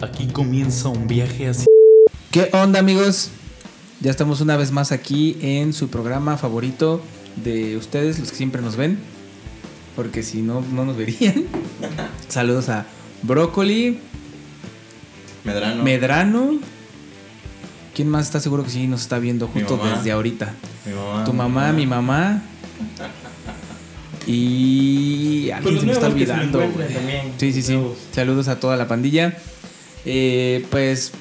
Aquí comienza un viaje así. ¿Qué onda amigos? Ya estamos una vez más aquí en su programa favorito de ustedes, los que siempre nos ven. Porque si no, no nos verían. Saludos a Brócoli, Medrano. Medrano. ¿Quién más está seguro que sí nos está viendo Mi justo mamá. desde ahorita? mi mamá. Tu mamá, mi mamá. Y alguien Pues se me está se olvidando. Sí, sí, sí. Saludos a toda la pandilla. Eh, pues,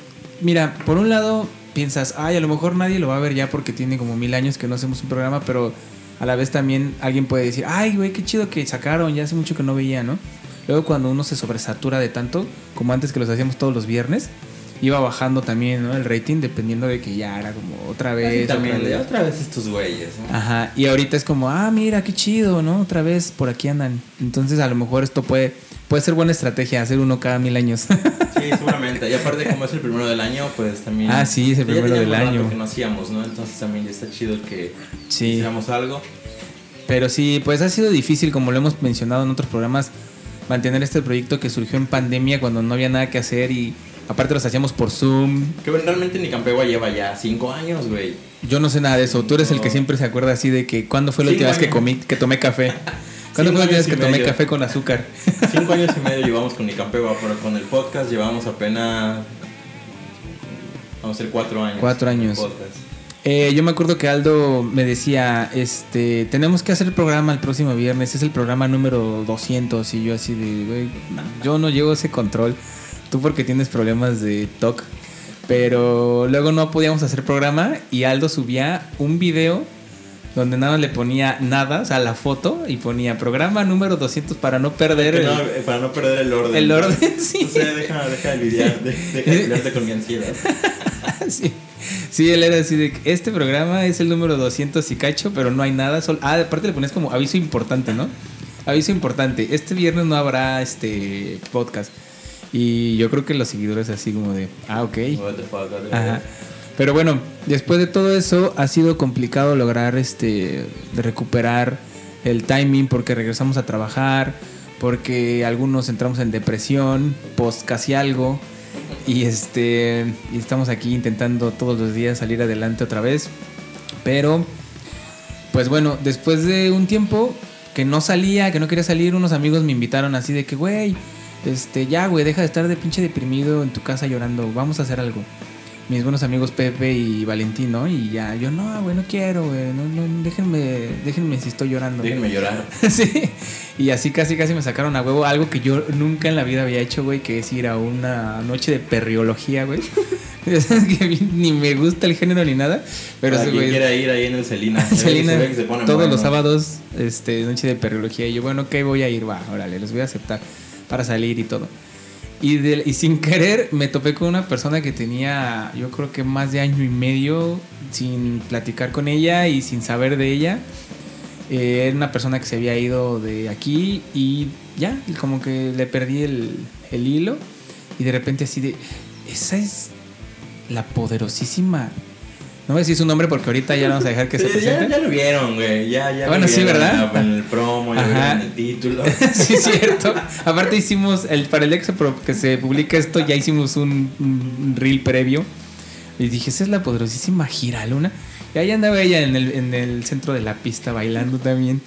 mira, por un lado piensas, ay, a lo mejor nadie lo va a ver ya porque tiene como mil años que no hacemos un programa, pero a la vez también alguien puede decir, ay, güey, qué chido que sacaron, ya hace mucho que no veía, ¿no? Luego cuando uno se sobresatura de tanto, como antes que los hacíamos todos los viernes, iba bajando también, ¿no? El rating dependiendo de que ya era como otra vez. también, otra vez. otra vez estos güeyes, ¿no? Ajá, y ahorita es como, ah, mira, qué chido, ¿no? Otra vez por aquí andan. Entonces a lo mejor esto puede, puede ser buena estrategia, hacer uno cada mil años. Sí, seguramente. Y aparte, como es el primero del año, pues también. Ah, sí, es el ya primero teníamos del año. que no hacíamos, ¿no? Entonces también ya está chido que Sí. hiciéramos algo. Pero sí, pues ha sido difícil, como lo hemos mencionado en otros programas, mantener este proyecto que surgió en pandemia cuando no había nada que hacer y aparte los hacíamos por Zoom. Que bueno, realmente Nicampegua lleva ya cinco años, güey. Yo no sé nada de eso. Tú eres el que siempre se acuerda así de que cuándo fue la última vez que comí, que tomé café. ¿Cuándo fue la última vez que tomé café con azúcar? Cinco años y medio llevamos con Nicampegua, pero con el podcast llevamos apenas. Vamos a ser cuatro años. Cuatro años. Eh, yo me acuerdo que Aldo me decía, este, tenemos que hacer el programa el próximo viernes, es el programa número 200 y yo así de, güey, yo no llevo ese control, tú porque tienes problemas de TOC, pero luego no podíamos hacer programa y Aldo subía un video donde nada más le ponía nada, o sea, la foto y ponía programa número 200 para no perder el, no, eh, para no perder el orden. el ¿no? orden, sí. O sea, deja, deja de lidiar, de- deja de con mi ansiedad. sí. Sí, él era así de este programa es el número 200 y cacho, pero no hay nada. Sol ah, aparte le pones como aviso importante, ¿no? Aviso importante. Este viernes no habrá este podcast. Y yo creo que los seguidores así como de, ah, ok. Ajá. Pero bueno, después de todo eso ha sido complicado lograr este de recuperar el timing porque regresamos a trabajar, porque algunos entramos en depresión, post casi algo y este y estamos aquí intentando todos los días salir adelante otra vez. Pero pues bueno, después de un tiempo que no salía, que no quería salir, unos amigos me invitaron así de que, güey, este, ya, güey, deja de estar de pinche deprimido en tu casa llorando, vamos a hacer algo. Mis buenos amigos Pepe y Valentín, ¿no? Y ya, yo no, güey, no quiero, güey, no, no, déjenme, déjenme si estoy llorando. Déjenme llorar. sí. Y así casi casi me sacaron a huevo algo que yo nunca en la vida había hecho, güey, que es ir a una noche de perriología, güey. Que ni me gusta el género ni nada, pero Para ese quien quiera ir ahí en el Celina. Celina, Se se todos bueno. los sábados, este, noche de perriología. Y yo, bueno, ¿qué voy a ir? Va, órale, los voy a aceptar para salir y todo. Y, y sin querer me topé con una persona que tenía, yo creo que más de año y medio sin platicar con ella y sin saber de ella. Eh, era una persona que se había ido de aquí y ya, como que le perdí el, el hilo. Y de repente así de, esa es la poderosísima... No voy a decir su nombre porque ahorita ya vamos a dejar que se Sí, ya, presente. ya lo vieron, güey. Ya, ya Bueno, lo sí, vieron ¿verdad? En el promo, ya vieron el título. sí, es cierto. Aparte hicimos, el, para el día que se, pro- que se publica esto, ya hicimos un, un reel previo. Y dije, esa es la poderosísima Giraluna. Y ahí andaba ella en el, en el centro de la pista bailando también.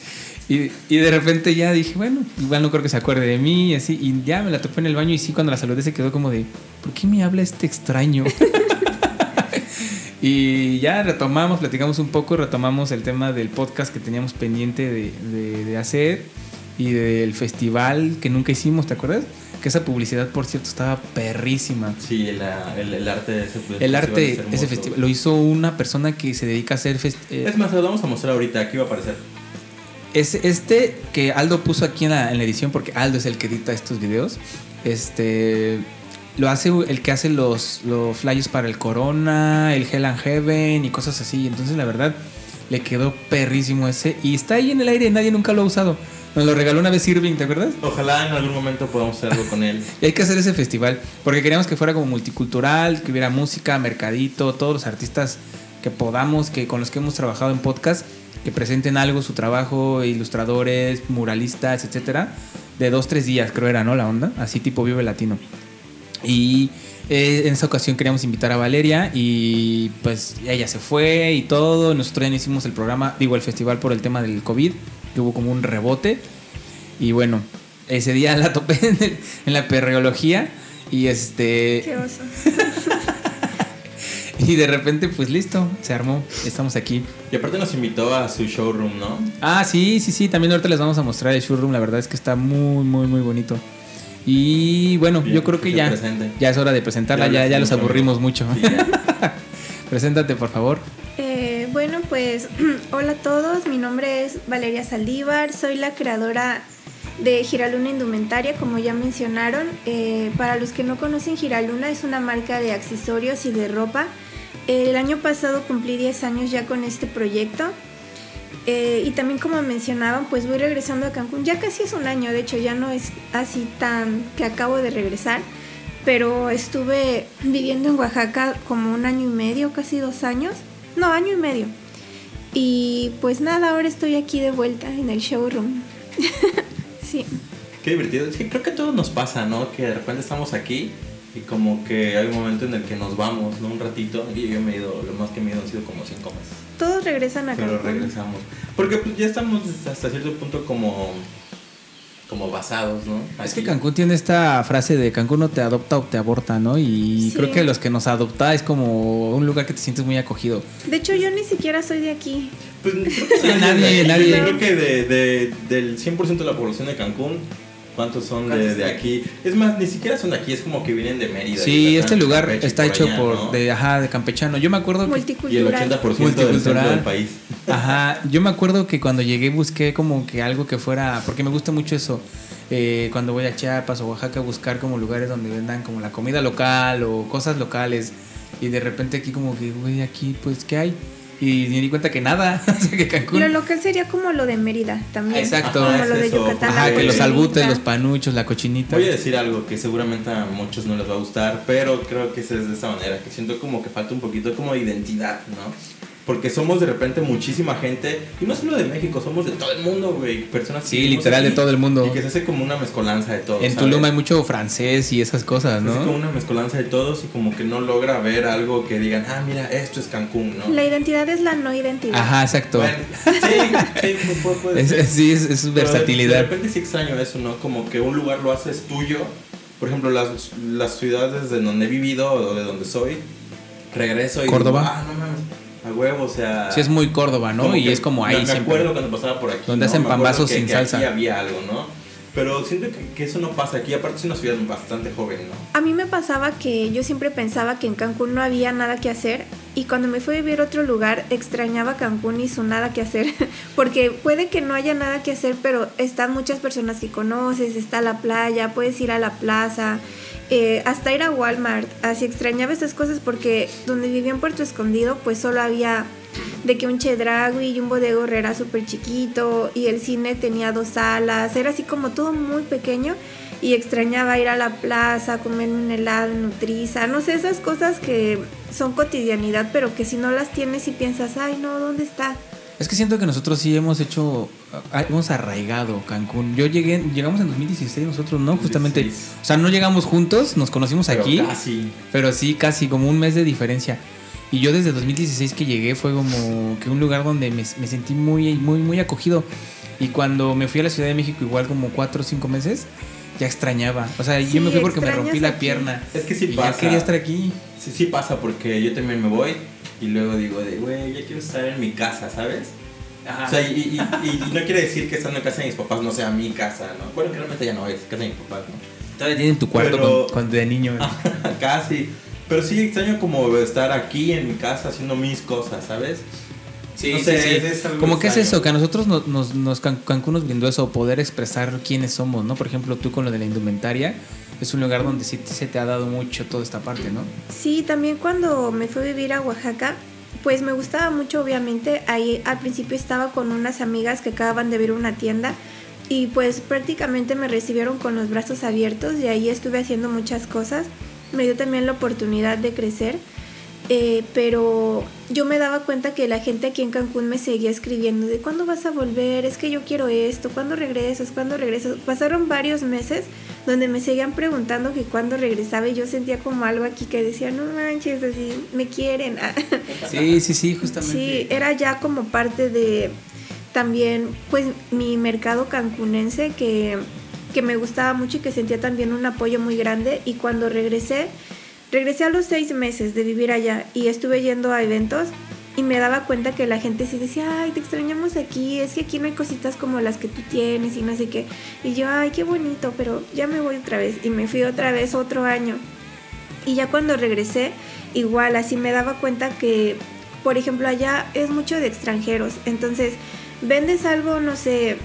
Y, y de repente ya dije, bueno, igual no creo que se acuerde de mí y así. Y ya me la topé en el baño y sí, cuando la saludé se quedó como de, ¿por qué me habla este extraño? Y ya retomamos, platicamos un poco, retomamos el tema del podcast que teníamos pendiente de, de- de hacer y del festival que nunca hicimos, ¿te acuerdas? Que esa publicidad, por cierto, estaba perrísima. Sí, la- el, el arte de ese El festival arte, es ese festival, lo hizo una persona que se dedica a hacer eh, Es más, lo vamos a mostrar ahorita. Aquí va a aparecer. Es este que Aldo puso aquí en la, en la edición, porque Aldo es el que edita estos videos. Este lo hace el que hace los, los flyers para el Corona, el Hell and Heaven y cosas así. Entonces, la verdad, le quedó perrísimo ese. Y está ahí en el aire, nadie nunca lo ha usado. Nos lo regaló una vez Irving, ¿te acuerdas? Ojalá en algún momento podamos hacer algo con él. Y hay que hacer ese festival, porque queríamos que fuera como multicultural, que hubiera música, mercadito, todos los artistas que podamos, que con los que hemos trabajado en podcast, que presenten algo, su trabajo, ilustradores, muralistas, etcétera, de dos, tres días, creo era, ¿no? La onda, así tipo Vive Latino. Y eh, en esa ocasión queríamos invitar a Valeria y pues ella se fue y todo. Nosotros ya no hicimos el programa, digo, el festival por el tema del COVID, que hubo como un rebote. Y bueno, ese día la topé en, el- en la perreología y este... Qué oso. Y de repente, pues listo, se armó, estamos aquí. Y aparte nos invitó a su showroom, ¿no? Ah, sí, sí, sí, también ahorita les vamos a mostrar el showroom, la verdad es que está muy, muy, muy bonito. Y bueno, Bien, yo creo que que ya, presente. ya es hora de presentarla, Ya ya, los aburrimos mucho. Sí. Preséntate, por favor. Eh, bueno, pues hola a todos, mi nombre es Valeria Saldívar, soy la creadora de Giraluna Indumentaria, como ya mencionaron. Eh, para los que no conocen, Giraluna es una marca de accesorios y de ropa. El año pasado cumplí 10 años ya con este proyecto. Eh, y también como mencionaban, pues voy regresando a Cancún. Ya casi es un año, de hecho ya no es así tan que acabo de regresar. Pero estuve viviendo en Oaxaca como un año y medio, casi dos años. No, año y medio. Y pues nada, ahora estoy aquí de vuelta en el showroom. sí. Qué divertido. Es que creo que a todos nos pasa, ¿no? Que de repente estamos aquí y como que hay un momento en el que nos vamos, ¿no? Un ratito. Y yo me he ido, lo más que me he ido han sido como cinco meses. Todos regresan a Pero Cancún. regresamos. Porque pues, ya estamos hasta cierto punto como, como basados, ¿no? Es que Aquí. Cancún tiene esta frase de Cancún no te adopta o te aborta, ¿no? Y Sí. creo que los que nos adopta es como un lugar que te sientes muy acogido. De hecho, yo ni siquiera soy de aquí. Pues creo que nadie, nadie, de aquí. nadie. Yo creo que de, de- del 100% de la población de Cancún, ¿cuántos son de, de aquí? Es más, ni siquiera son de aquí, es como que vienen de Mérida. Sí, este lugar Campeche, está por hecho allá, por ¿no? de ajá, de campechano. Yo me acuerdo que Y el Multicultural. 80% del del país. Ajá, yo me acuerdo que cuando llegué busqué como que algo que fuera, porque me gusta mucho eso, eh, cuando voy a Chiapas o Oaxaca buscar como lugares donde vendan como la comida local o cosas locales y de repente aquí como que, güey, aquí pues, ¿qué hay? Y me di cuenta que nada, o sea, que Cancún... Lo local sería como lo de Mérida también. Exacto. Como Ajá, lo es de eso. Yucatán. Ajá, que los albutes, los panuchos, la cochinita. Voy a decir algo que seguramente a muchos no les va a gustar, pero creo que es de esta manera, que siento como que falta un poquito como de identidad, ¿no? Porque somos de repente muchísima gente, y no solo de México, somos de todo el mundo, güey. Personas que Sí, literal, de todo el mundo. Y que se hace como una mezcolanza de todos. en ¿sabes? Tulum hay mucho francés y esas cosas, Se hace como ¿no? una mezcolanza de todos y como que no logra ver algo que digan, ah, mira, esto es Cancún, ¿no? La identidad es la no identidad. Ajá, exacto. Bueno, sí, sí, puede- puede Es- ser. es- sí, es, es Pero De versatilidad. repente sí extraño eso, ¿no? Como que un lugar lo haces tuyo. Por ejemplo, las, las ciudades de donde he vivido o de donde soy, regreso y Córdoba. digo, ah, no mames, a huevo, o sea... Sí, es muy Córdoba, ¿no? y es como ahí Me, me siempre. acuerdo cuando pasaba por aquí. Donde ¿no? hacen pambazos que- sin que salsa. Aquí había algo, ¿no? Pero siento que, que eso no pasa aquí. Aparte es una ciudad bastante joven, ¿no? A mí me pasaba que yo siempre pensaba que en Cancún no había nada que hacer y cuando me fui a vivir a otro lugar extrañaba Cancún y su nada que hacer porque puede que no haya nada que hacer pero están muchas personas que conoces, está la playa, puedes ir a la plaza, eh, hasta ir a Walmart, así extrañaba esas cosas porque donde vivía en Puerto Escondido pues solo había de que un Chedragui y un bodego era súper chiquito y el cine tenía dos salas, era así como todo muy pequeño y extrañaba ir a la plaza, comer un helado Nutriza, no sé, esas cosas que son cotidianidad, pero que si no las tienes y piensas, ay no, ¿dónde está? Es que siento que nosotros sí hemos hecho, hemos arraigado Cancún. Yo llegué, llegamos en 2016 nosotros, ¿no? Justamente, 2016. o sea, no llegamos juntos, nos conocimos Pero aquí, Casi. pero sí, casi como un mes de diferencia. Y yo desde 2016 que llegué fue como que un lugar donde me, me sentí muy, muy, muy acogido. Y cuando me fui a la Ciudad de México, igual como cuatro o cinco meses, ya extrañaba. O sea, Sí, yo me fui porque me rompí la aquí. pierna. Es que sí y pasa. ya quería estar aquí. Sí, sí pasa porque yo también me voy y luego digo de, güey, ya quiero estar en mi casa, ¿sabes? O sea, y, y- y- y no quiere decir que estando en casa de mis papás no sea mi casa, ¿no? Bueno, que realmente ya no es casa de mis papás, ¿no? Todavía tienen tu cuarto Pero- con- con- de niño. Casi. Pero sí extraño como estar aquí en mi casa haciendo mis cosas, ¿sabes? Sí, No sí, sé, sí. es- es algo Como que es eso, que a nosotros nos, nos, nos- Can- Cancún nos brindó eso, poder expresar quiénes somos, ¿no? Por ejemplo, tú con lo de la indumentaria, es un lugar donde sí se te ha dado mucho toda esta parte, ¿no? Sí, también cuando me fui a vivir a Oaxaca, pues me gustaba mucho, obviamente. Ahí al principio estaba con unas amigas que acababan de ver una tienda y pues prácticamente me recibieron con los brazos abiertos y ahí estuve haciendo muchas cosas. Me dio también la oportunidad de crecer. Eh, pero yo me daba cuenta que la gente aquí en Cancún me seguía escribiendo de cuándo vas a volver, es que yo quiero esto, cuándo regresas, cuándo regresas. Pasaron varios meses donde me seguían preguntando que cuándo regresaba y yo sentía como algo aquí que decía, no manches, así me quieren. Sí, sí, sí, justamente. Sí, era ya como parte de también pues mi mercado cancunense que, que me gustaba mucho y que sentía también un apoyo muy grande y cuando regresé, regresé a los seis meses de vivir allá y estuve yendo a eventos y me daba cuenta que la gente sí decía, ay, te extrañamos aquí, es que aquí no hay cositas como las que tú tienes y no sé qué. Y yo, ay, qué bonito, pero ya me voy otra vez y me fui otra vez otro año. Y ya cuando regresé, igual así me daba cuenta que, por ejemplo, allá es mucho de extranjeros, entonces vendes algo, no sé,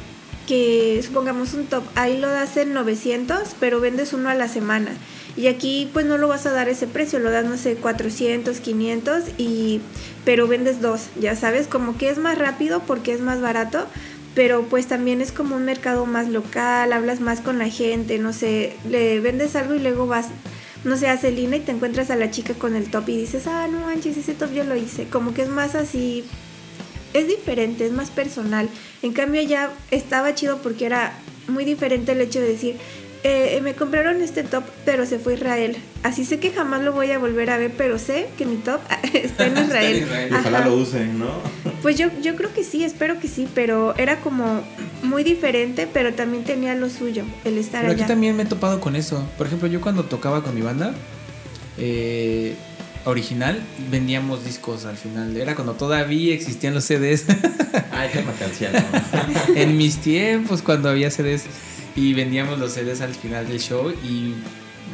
que supongamos un top, ahí lo das en 900, pero vendes uno a la semana. Y aquí pues no lo vas a dar ese precio, lo das no sé 400, 500 y pero vendes dos, ya sabes, como que es más rápido porque es más barato, pero pues también es como un mercado más local, hablas más con la gente, no sé, le vendes algo y luego vas no sé, a Celina y te encuentras a la chica con el top y dices, ah, no manches, ese top yo lo hice. Como que es más así, es diferente, es más personal. En cambio ya estaba chido porque era muy diferente el hecho de decir, eh, me compraron este top, pero se fue a Israel. Así sé que jamás lo voy a volver a ver, pero sé que mi top está en Israel. Ojalá lo usen, ¿no? Pues yo, yo creo que sí, espero que sí, pero era como muy diferente, pero también tenía lo suyo, el estar Pero aquí allá. también me he topado con eso. Por ejemplo, yo cuando tocaba con mi banda eh, original, vendíamos discos al final. Era cuando todavía existían los CDs. Ay, qué canción, ¿no? en mis tiempos, cuando había CDs y vendíamos los CDs al final del show y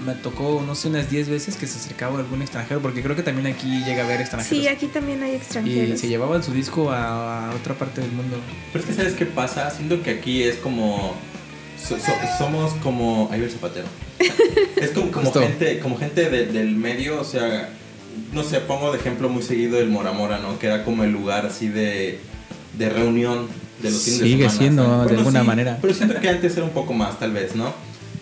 me tocó, no sé, unas 10 veces que se acercaba algún extranjero, porque creo que también aquí llega a haber extranjeros. Sí, aquí también hay y extranjeros. se llevaban su disco a, a otra parte del mundo. Pero es que, ¿sabes qué pasa? Siento que aquí es como. so- so- somos como. Ahí el zapatero. Es como, como gente, como gente de- del medio, o sea. No sé, pongo de ejemplo muy seguido el Mora Mora, ¿no? Que era como el lugar así de, de reunión de los fines de Sigue semana. siendo, ¿sabes? de Bueno, alguna sí, manera. Pero siento que antes era un poco más, tal vez, ¿no?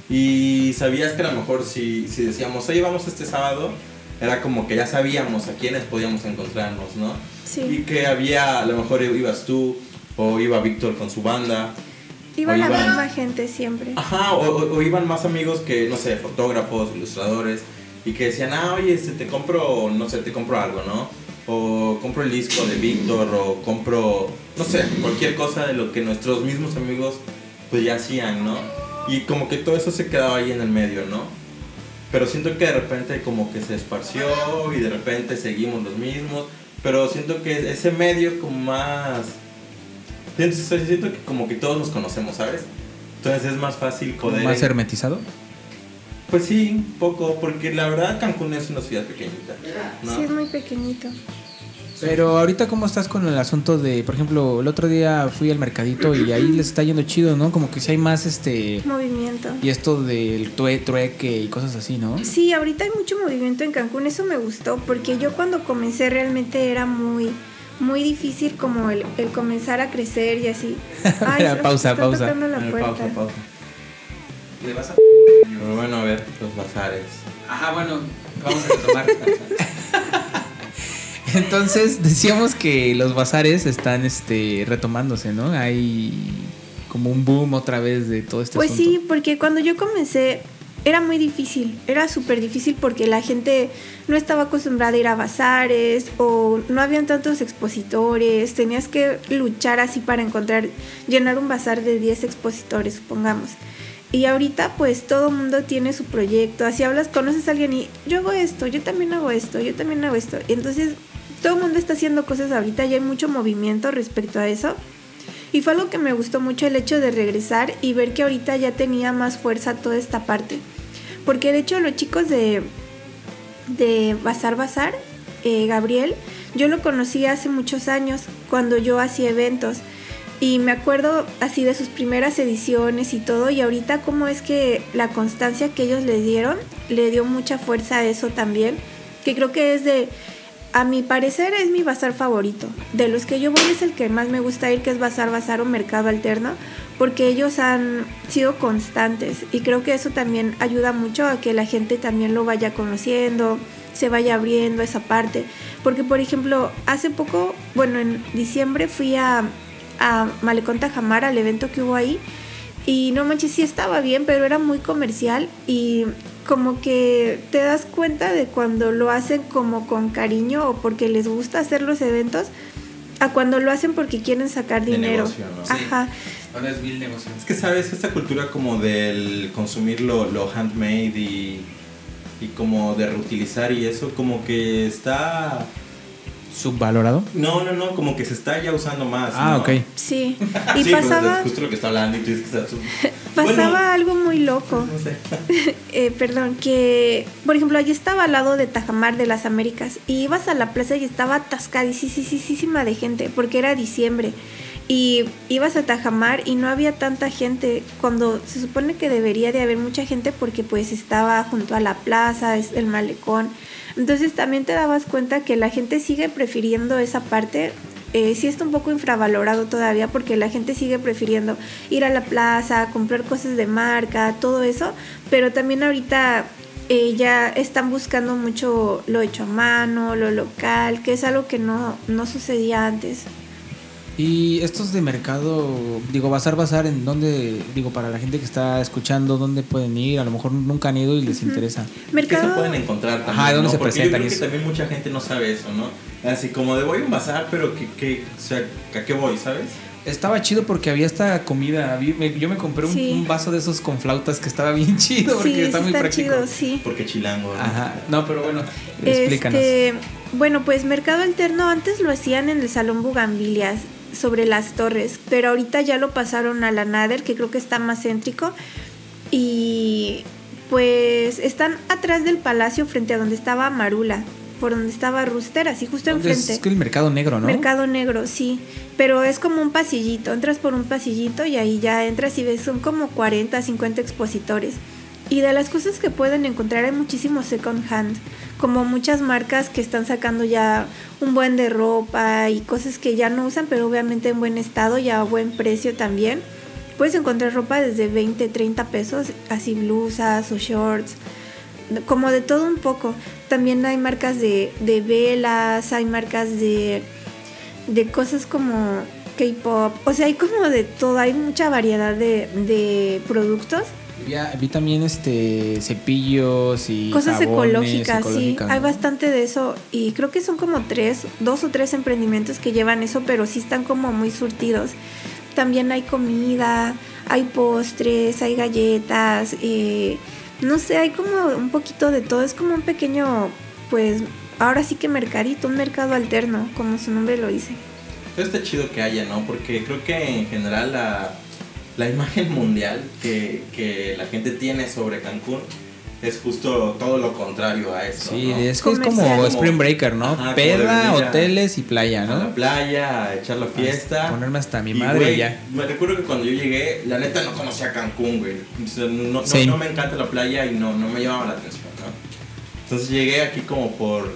Y sabías que a lo mejor si, si decíamos, oye, vamos este sábado, era como que ya sabíamos a quiénes podíamos encontrarnos, ¿no? Sí. Y que había, a lo mejor ibas tú, o iba Víctor con su banda. Iba la iba- misma gente siempre. Ajá, o, o- o iban más amigos que, no sé, fotógrafos, ilustradores, y que decían, ah, oye, este, te compro, no sé, te compro algo, ¿no? O compro el disco de Víctor, o compro, no sé, cualquier cosa de lo que nuestros mismos amigos pues ya hacían, ¿no? Y como que todo eso se quedaba ahí en el medio, ¿no? Pero siento que de repente como que se esparció y de repente seguimos los mismos, pero siento que ese medio como más... Siento, siento que como que todos nos conocemos, ¿sabes? Entonces es más fácil poder... más hermetizado. Pues sí, un poco, porque la verdad Cancún es una ciudad pequeñita, ¿no? Sí, es muy pequeñito. Pero ahorita cómo estás con el asunto de, por ejemplo, el otro día fui al mercadito y ahí les está yendo chido, ¿no? Como que si hay más este Movimiento. y esto del tue- trueque y cosas así, ¿no? Sí, ahorita hay mucho movimiento en Cancún, eso me gustó, porque yo cuando comencé realmente era muy, muy difícil como el, el comenzar a crecer y así. Mira, se- pausa, pausa. la puerta. pausa, pausa. Le vas a... Pero bueno, a ver, los bazares. Ajá, bueno, vamos a retomar. Entonces, decíamos que los bazares están este retomándose, ¿no? Hay como un boom otra vez de todo este Pues asunto. sí, porque cuando yo comencé era muy difícil, era súper difícil porque la gente no estaba acostumbrada a ir a bazares o no habían tantos expositores, tenías que luchar así para encontrar, llenar un bazar de 10 expositores, supongamos. Y ahorita pues todo mundo tiene su proyecto, así hablas, conoces a alguien y yo hago esto, yo también hago esto, yo también hago esto. Entonces todo el mundo está haciendo cosas ahorita y hay mucho movimiento respecto a eso. Y fue algo que me gustó mucho el hecho de regresar y ver que ahorita ya tenía más fuerza toda esta parte. Porque de hecho los chicos de, de Bazar Bazar, eh, Gabriel, yo lo conocí hace muchos años cuando yo hacía eventos. Y me acuerdo así de sus primeras ediciones y todo. Y ahorita cómo es que la constancia que ellos le dieron le dio mucha fuerza a eso también. Que creo que es de, a mi parecer es mi bazar favorito. De los que yo voy es el que más me gusta ir, que es Bazar Bazar o Mercado Alterno, porque ellos han sido constantes y creo que eso también ayuda mucho a que la gente también lo vaya conociendo, se vaya abriendo esa parte. Porque, por ejemplo, hace poco, bueno, en diciembre fui a, a Malecón Tajamar, al evento que hubo ahí, y no manches, sí estaba bien, pero era muy comercial y como que te das cuenta de cuando lo hacen como con cariño o porque les gusta hacer los eventos, a cuando lo hacen porque quieren sacar De dinero. negocio, ¿no? Sí. Ajá. Ahora es mil negocios. Es que sabes, esta cultura como del consumir lo, lo handmade y, y como de reutilizar y eso como que está... ¿Subvalorado? No, no, no, como que se está ya usando más. Ah, ¿no? ok. Sí. Y sí, pues, pasaba, es justo lo que está hablando y tú dices que está... sub- pasaba Bueno, algo muy loco. no sé. Eh, perdón, que por ejemplo allí estaba al lado de Tajamar de las Américas y ibas a la plaza y estaba atascadísima de gente porque era diciembre y ibas a Tajamar y no había tanta gente cuando se supone que debería de haber mucha gente porque pues estaba junto a la plaza, es el malecón. Entonces también te dabas cuenta que la gente sigue prefiriendo esa parte eh, sí está un poco infravalorado todavía porque la gente sigue prefiriendo ir a la plaza, comprar cosas de marca, todo eso, pero también ahorita eh, ya están buscando mucho lo hecho a mano, lo local, que es algo que no, no sucedía antes. Y estos de mercado, digo, bazar, bazar, ¿en dónde, digo, para la gente que está escuchando, dónde pueden ir? A lo mejor nunca han ido y les interesa. ¿Qué se Mercado, pueden encontrar también? Ajá, ¿dónde ¿no? se Porque presentan Yo creo que también mucha gente no sabe eso, ¿no? Así como de voy a un bazar, pero ¿qué, qué, o sea, ¿a qué voy, sabes? Estaba chido porque había esta comida. Yo me compré un, Sí. un vaso de esos con flautas que estaba bien chido porque sí, está muy está práctico. chido, sí. Porque chilango. ¿no? Ajá. No, pero bueno, explícanos. Este, bueno, pues Mercado Alterno antes lo hacían en el Salón Bugambilias, sobre las torres, pero ahorita ya lo pasaron a la Nader, que creo que está más céntrico. Y pues están atrás del palacio, frente a donde estaba Marula, por donde estaba Rooster, así justo enfrente. Es que el mercado negro, ¿no? Mercado Negro, sí. Pero es como un pasillito. Entras por un pasillito y ahí ya entras y ves, son como 40, 50 expositores. Y de las cosas que pueden encontrar hay muchísimo second hand. Como muchas marcas que están sacando ya un buen de ropa y cosas que ya no usan, pero obviamente en buen estado y a buen precio también. Puedes encontrar ropa desde 20, 30 pesos, así blusas o shorts como de todo un poco. También hay marcas de, de velas, hay marcas de, de cosas como K-pop, o sea, hay como de todo, hay mucha variedad de, de productos, Vi, vi también este cepillos y cosas jabones ecológicas, ecológicas, sí, hay bastante de eso y creo que son como tres, dos o tres emprendimientos que llevan eso, pero sí están como muy surtidos. También hay comida, hay postres, hay galletas, eh, no sé, hay como un poquito de todo, es como un pequeño, pues, ahora sí que mercadito, un mercado alterno, como su nombre lo dice. Pero está chido que haya, ¿no? Porque creo que en general la, la imagen mundial que, que la gente tiene sobre Cancún es justo todo lo contrario a eso. Sí, ¿no? es que es como. Spring Breaker, ¿no? Ajá, Peda, hoteles y playa, A la ¿no? playa, a echar la fiesta. Ponerme hasta mi Y, madre güey, ya. Me recuerdo que cuando yo llegué, la neta no conocía Cancún, güey. No, no, no me encanta la playa y no, no me llamaba la atención, ¿no? Entonces llegué aquí como por,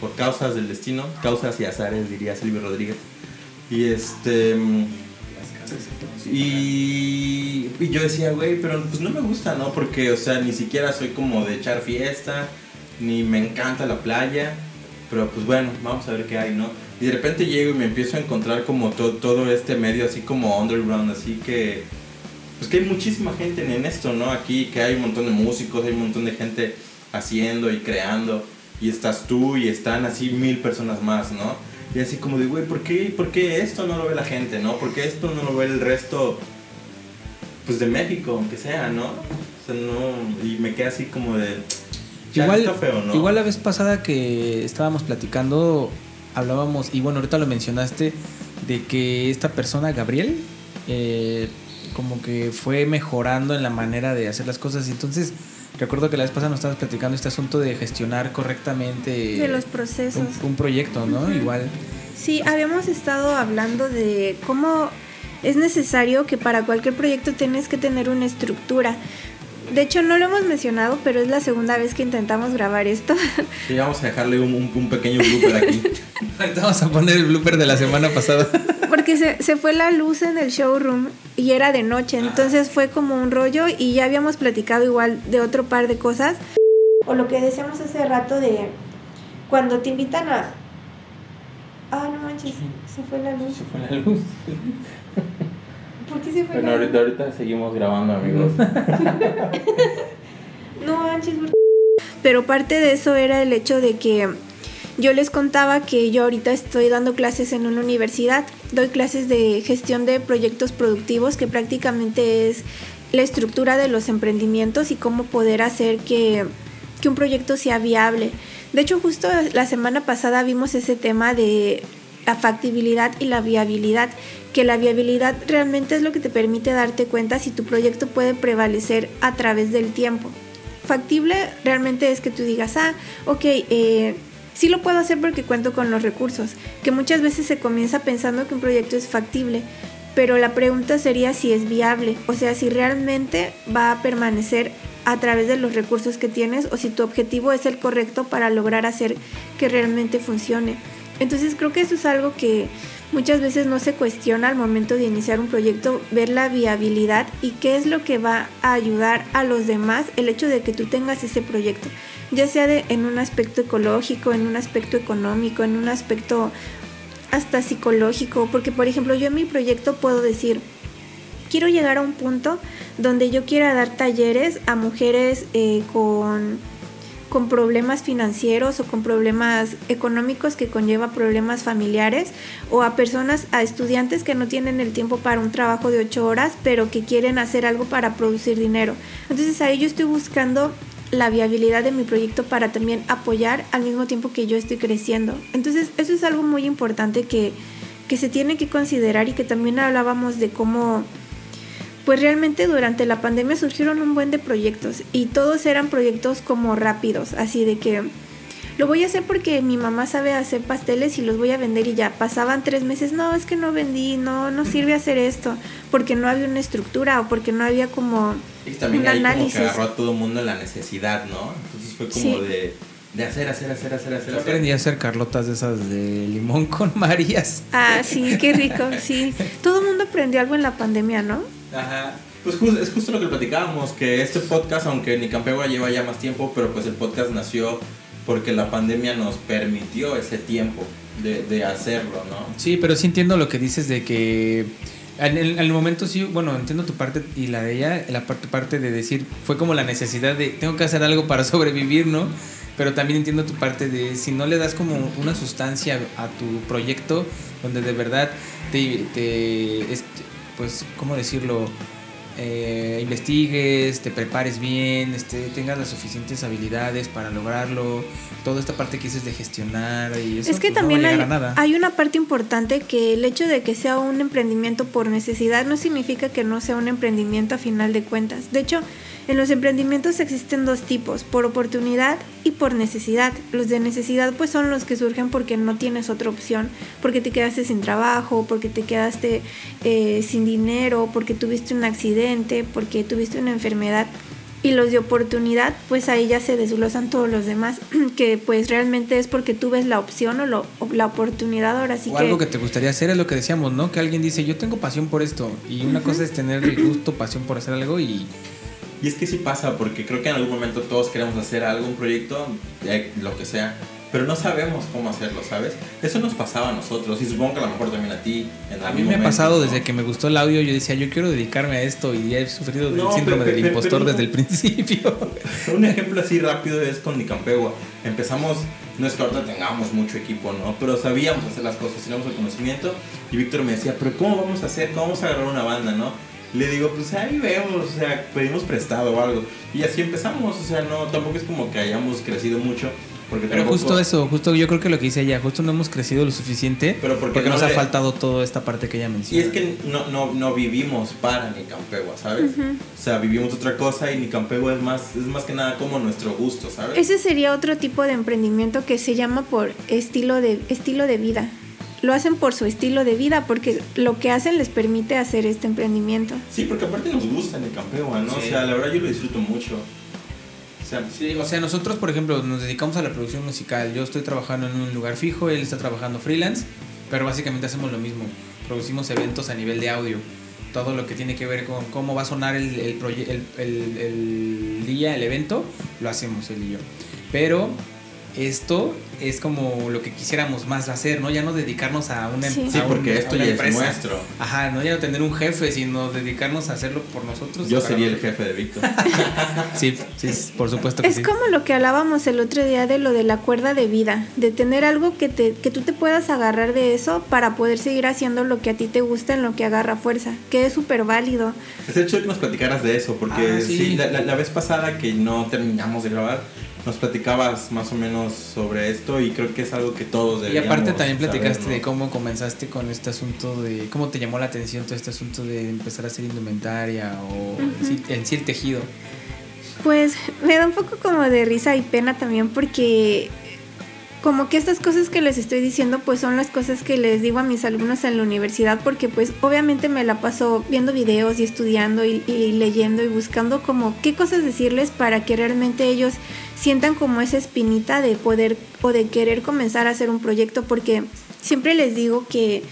por causas del destino, causas y azares, diría Silvio Rodríguez. Y este. Y, y yo decía, güey, pero pues no me gusta, ¿no? Porque, o sea, ni siquiera soy como de echar fiesta, ni me encanta la playa. Pero pues bueno, vamos a ver qué hay, ¿no? Y de repente llego y me empiezo a encontrar como to- todo este medio así como underground, así que... Pues que hay muchísima gente en esto, ¿no? Aquí, que hay un montón de músicos, hay un montón de gente haciendo y creando. Y estás tú y están así mil personas más, ¿no? Y así como de, güey, ¿por qué, ¿por qué esto no lo ve la gente, no? ¿Por qué esto no lo ve el resto, pues de México, aunque sea, ¿no? O sea, no... Y me quedé así como de... ya Igual, está feo, ¿no? igual la vez pasada que estábamos platicando, hablábamos, y bueno, ahorita lo mencionaste, de que esta persona, Gabriel, eh, como que fue mejorando en la manera de hacer las cosas. Y entonces, recuerdo que la vez pasada nos estabas platicando este asunto de gestionar correctamente De los procesos. un, un proyecto, ¿no? Igual. Sí, habíamos estado hablando de cómo es necesario que para cualquier proyecto tienes que tener una estructura. De hecho, no lo hemos mencionado, pero es la segunda vez que intentamos grabar esto. Sí, vamos a dejarle un, un- un pequeño blooper aquí. Ahorita vamos a poner el blooper de la semana pasada. Porque se, se fue la luz en el showroom y era de noche, entonces fue como un rollo y ya habíamos platicado igual de otro par de cosas. O lo que decíamos hace rato de cuando te invitan a... Ah, no manches, se fue la luz. Se fue la luz. ¿Por qué se fue Bueno, la ahorita, ahorita seguimos grabando, amigos. No manches, ¿por qué? Pero parte de eso era el hecho de que yo les contaba que yo ahorita estoy dando clases en una universidad. Doy clases de gestión de proyectos productivos, que prácticamente es la estructura de los emprendimientos y cómo poder hacer que, que un proyecto sea viable. De hecho, justo la semana pasada vimos ese tema de la factibilidad y la viabilidad, que la viabilidad realmente es lo que te permite darte cuenta si tu proyecto puede prevalecer a través del tiempo. Factible realmente es que tú digas, ah, ok, eh, sí lo puedo hacer porque cuento con los recursos, que muchas veces se comienza pensando que un proyecto es factible, pero la pregunta sería si es viable, o sea, si realmente va a permanecer a través de los recursos que tienes o si tu objetivo es el correcto para lograr hacer que realmente funcione. Entonces creo que eso es algo que muchas veces no se cuestiona al momento de iniciar un proyecto, ver la viabilidad y qué es lo que va a ayudar a los demás el hecho de que tú tengas ese proyecto, ya sea de, en un aspecto ecológico, en un aspecto económico, en un aspecto hasta psicológico, porque por ejemplo yo en mi proyecto puedo decir, quiero llegar a un punto donde yo quiera dar talleres a mujeres eh, con con problemas financieros o con problemas económicos que conlleva problemas familiares o a personas, a estudiantes que no tienen el tiempo para un trabajo de ocho horas pero que quieren hacer algo para producir dinero. Entonces ahí yo estoy buscando la viabilidad de mi proyecto para también apoyar al mismo tiempo que yo estoy creciendo. Entonces eso es algo muy importante que, que se tiene que considerar y que también hablábamos de cómo pues realmente durante la pandemia surgieron un buen de proyectos y todos eran proyectos como rápidos, así de que lo voy a hacer porque mi mamá sabe hacer pasteles y los voy a vender y ya pasaban tres meses, no, es que no vendí, no, no sirve hacer esto, porque no había una estructura o porque no había como Y también un ahí como análisis. que agarró a todo el mundo la necesidad, ¿no? Entonces fue como Sí. de, de hacer, hacer, hacer, hacer, hacer, Yo hacer. aprendí a hacer carlotas de esas de limón con Marías. Ah, sí, qué rico, sí. Todo el mundo aprendió algo en la pandemia, ¿no? Ajá. Pues es justo lo que platicábamos, que este podcast, aunque Nicampegua lleva ya más tiempo, pero pues el podcast nació porque la pandemia nos permitió ese tiempo de, de hacerlo, ¿no? Sí, pero sí entiendo lo que dices de que en el, en el momento sí, bueno, entiendo tu parte y la de ella, la parte, parte de decir, fue como la necesidad de, tengo que hacer algo para sobrevivir, ¿no? Pero también entiendo tu parte de, si no le das como una sustancia a tu proyecto, donde de verdad te, te este, pues, ¿cómo decirlo? Eh, investigues, te prepares bien, este, tengas las suficientes habilidades para lograrlo, toda esta parte que dices de gestionar y eso es que pues, no va a también hay, llegar a nada. hay una parte importante que el hecho de que sea un emprendimiento por necesidad no significa que no sea un emprendimiento a final de cuentas. De hecho, en los emprendimientos existen dos tipos, por oportunidad y por necesidad. Los de necesidad pues son los que surgen porque no tienes otra opción, porque te quedaste sin trabajo, porque te quedaste eh, sin dinero, porque tuviste un accidente, porque tuviste una enfermedad. Y los de oportunidad, pues ahí ya se desglosan todos los demás, que pues realmente es porque tú ves la opción o, lo- o la oportunidad ahora sí o que... algo que te gustaría hacer es lo que decíamos, ¿no? Que alguien dice, yo tengo pasión por esto. Y una cosa es tener el gusto, pasión por hacer algo y... Y es que sí pasa, porque creo que en algún momento todos queremos hacer algo, un proyecto, eh, lo que sea, pero no sabemos cómo hacerlo, ¿sabes? Eso nos pasaba a nosotros y supongo que a lo mejor también a ti. En A mí me ha momento, pasado ¿no? desde que me gustó el audio, yo decía, yo quiero dedicarme a esto y he sufrido del No, síndrome pero- del pero- impostor pero desde el principio. Un ejemplo así rápido es con Nicampegua. Empezamos, no es que ahorita tengamos mucho equipo, ¿no? Pero sabíamos hacer las cosas, teníamos el conocimiento. Y Víctor me decía, pero ¿cómo vamos a hacer? ¿Cómo vamos a agarrar una banda, no? Le digo, pues ahí vemos, o sea, pedimos prestado o algo. Y así empezamos, o sea, no, tampoco es como que hayamos crecido mucho. Porque Pero tampoco- justo eso, justo yo creo que lo que dice ella, justo no hemos crecido lo suficiente Pero porque no nos ha le- faltado toda esta parte que ella Y menciona. es que no, no, no vivimos para Nicampegua, ¿sabes? O sea, vivimos otra cosa y Nicampegua es más, es más que nada como nuestro gusto, ¿sabes? Ese sería otro tipo de emprendimiento que se llama por estilo de, estilo de vida. Lo hacen por su estilo de vida porque lo que hacen les permite hacer este emprendimiento. Sí, porque aparte nos gusta Nicampegua, ¿no? Sí. O sea, la verdad yo lo disfruto mucho. Sí, o sea, nosotros, por ejemplo, nos dedicamos a la producción musical. Yo estoy trabajando en un lugar fijo, él está trabajando freelance, pero básicamente hacemos lo mismo. Producimos eventos a nivel de audio. Todo lo que tiene que ver con cómo va a sonar el, el, el- el día, el evento, lo hacemos él y yo. Pero esto es como lo que quisiéramos más hacer, ¿no? Ya no dedicarnos a una, Sí. a Sí, un- porque esto ya empresa. es nuestro. Ajá, no ya no tener un jefe, sino dedicarnos a hacerlo por nosotros. Yo sería el jefe de Víctor. Sí, sí, por supuesto que Es sí. como lo que hablábamos el otro día de lo de la cuerda de vida, de tener algo que, te, que tú te puedas agarrar de eso para poder seguir haciendo lo que a ti te gusta en lo que agarra fuerza, que es súper válido. Es el hecho de que nos platicaras de eso, porque Ah, sí, sí. la, la- la vez pasada que no terminamos de grabar, nos platicabas más o menos sobre esto y creo que es algo que todos Y deberíamos aparte también saber, platicaste ¿no? de cómo comenzaste con este asunto de cómo te llamó la atención todo este asunto de empezar a hacer indumentaria o en, sí, en sí el tejido. Pues me da un poco como de risa y pena también porque como que estas cosas que les estoy diciendo pues son las cosas que les digo a mis alumnos en la universidad porque pues obviamente me la paso viendo videos y estudiando y, y leyendo y buscando como qué cosas decirles para que realmente ellos sientan como esa espinita de poder o de querer comenzar a hacer un proyecto porque siempre les digo que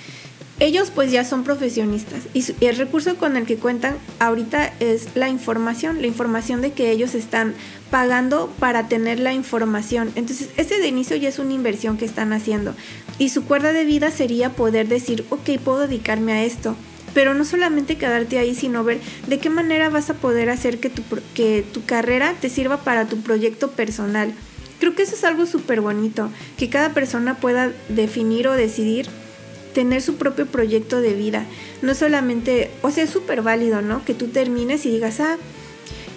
ellos pues ya son profesionistas y, el recurso con el que cuentan ahorita es la información, la información de que ellos están pagando para tener la información. Entonces ese de inicio ya es una inversión que están haciendo y su cuerda de vida sería poder decir, ok, puedo dedicarme a esto. Pero no solamente quedarte ahí, sino ver de qué manera vas a poder hacer que tu, que tu carrera te sirva para tu proyecto personal. Creo que eso es algo súper bonito, que cada persona pueda definir o decidir tener su propio proyecto de vida. No solamente, o sea, es súper válido, ¿no? Que tú termines y digas, ah,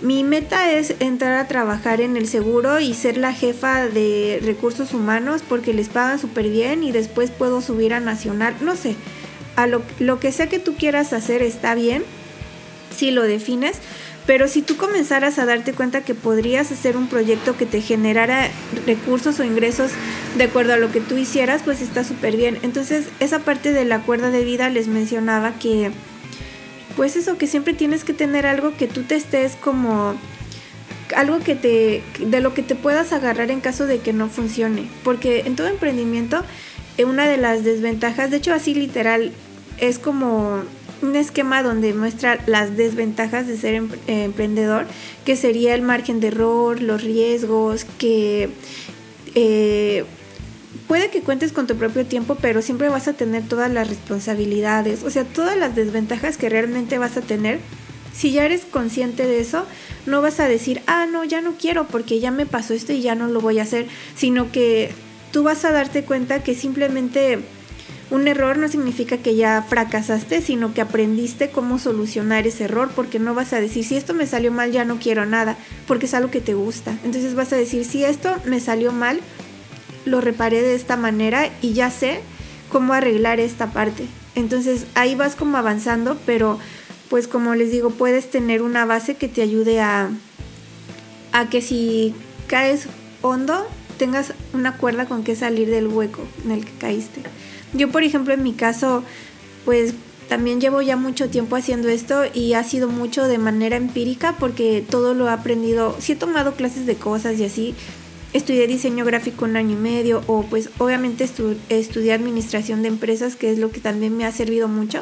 mi meta es entrar a trabajar en el seguro y ser la jefa de recursos humanos porque les pagan súper bien y después puedo subir a nacional. No sé, a lo, lo que sea que tú quieras hacer está bien, si lo defines, pero si tú comenzaras a darte cuenta que podrías hacer un proyecto que te generara recursos o ingresos de acuerdo a lo que tú hicieras, pues está súper bien. Entonces, esa parte de la cuerda de vida les mencionaba que, pues eso, que siempre tienes que tener algo que tú te estés como algo que te de lo que te puedas agarrar en caso de que no funcione, porque en todo emprendimiento eh, una de las desventajas, de hecho así literal es como un esquema donde muestra las desventajas de ser eh, emprendedor, que sería el margen de error, los riesgos, que eh, puede que cuentes con tu propio tiempo, pero siempre vas a tener todas las responsabilidades, o sea, todas las desventajas que realmente vas a tener. Si ya eres consciente de eso, no vas a decir, ah, no, ya no quiero porque ya me pasó esto y ya no lo voy a hacer, sino que tú vas a darte cuenta que simplemente un error no significa que ya fracasaste, sino que aprendiste cómo solucionar ese error, porque no vas a decir, si esto me salió mal, ya no quiero nada, porque es algo que te gusta. Entonces vas a decir, si esto me salió mal, lo reparé de esta manera y ya sé cómo arreglar esta parte. Entonces ahí vas como avanzando, pero pues como les digo, puedes tener una base que te ayude a, a que si caes hondo, tengas una cuerda con que salir del hueco en el que caíste. Yo, por ejemplo, en mi caso, pues también llevo ya mucho tiempo haciendo esto y ha sido mucho de manera empírica porque todo lo he aprendido, sí he tomado clases de cosas y así, estudié diseño gráfico un año y medio o pues obviamente estu- estudié administración de empresas que es lo que también me ha servido mucho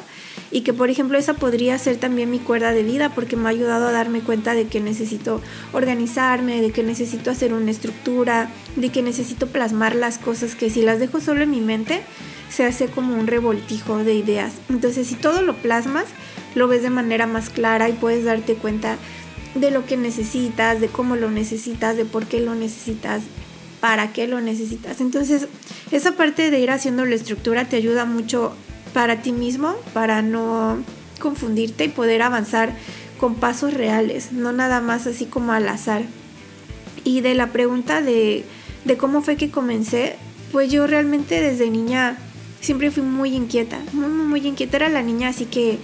y que por ejemplo esa podría ser también mi cuerda de vida porque me ha ayudado a darme cuenta de que necesito organizarme, de que necesito hacer una estructura, de que necesito plasmar las cosas que si las dejo solo en mi mente se hace como un revoltijo de ideas. Entonces si todo lo plasmas, lo ves de manera más clara y puedes darte cuenta de lo que necesitas, de cómo lo necesitas, de por qué lo necesitas, para qué lo necesitas. Entonces, esa parte de ir haciendo la estructura te ayuda mucho para ti mismo, para no confundirte y poder avanzar con pasos reales, no nada más así como al azar. Y de la pregunta de, de cómo fue que comencé, pues yo realmente desde niña siempre fui muy inquieta, muy, muy, muy inquieta. Era la niña así que,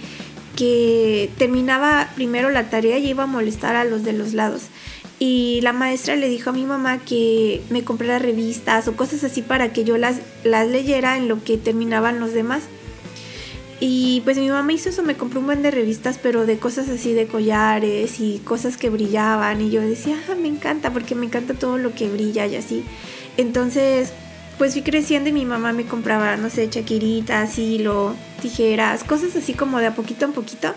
que terminaba primero la tarea y iba a molestar a los de los lados. Y la maestra le dijo a mi mamá que me comprara revistas o cosas así para que yo las, las leyera en lo que terminaban los demás. Y pues mi mamá hizo eso, me compró un buen de revistas, pero de cosas así de collares y cosas que brillaban. Y yo decía, ah, me encanta, porque me encanta todo lo que brilla y así. Entonces, pues fui creciendo y mi mamá me compraba, no sé, chaquiritas, hilo, tijeras, cosas así como de a poquito en poquito.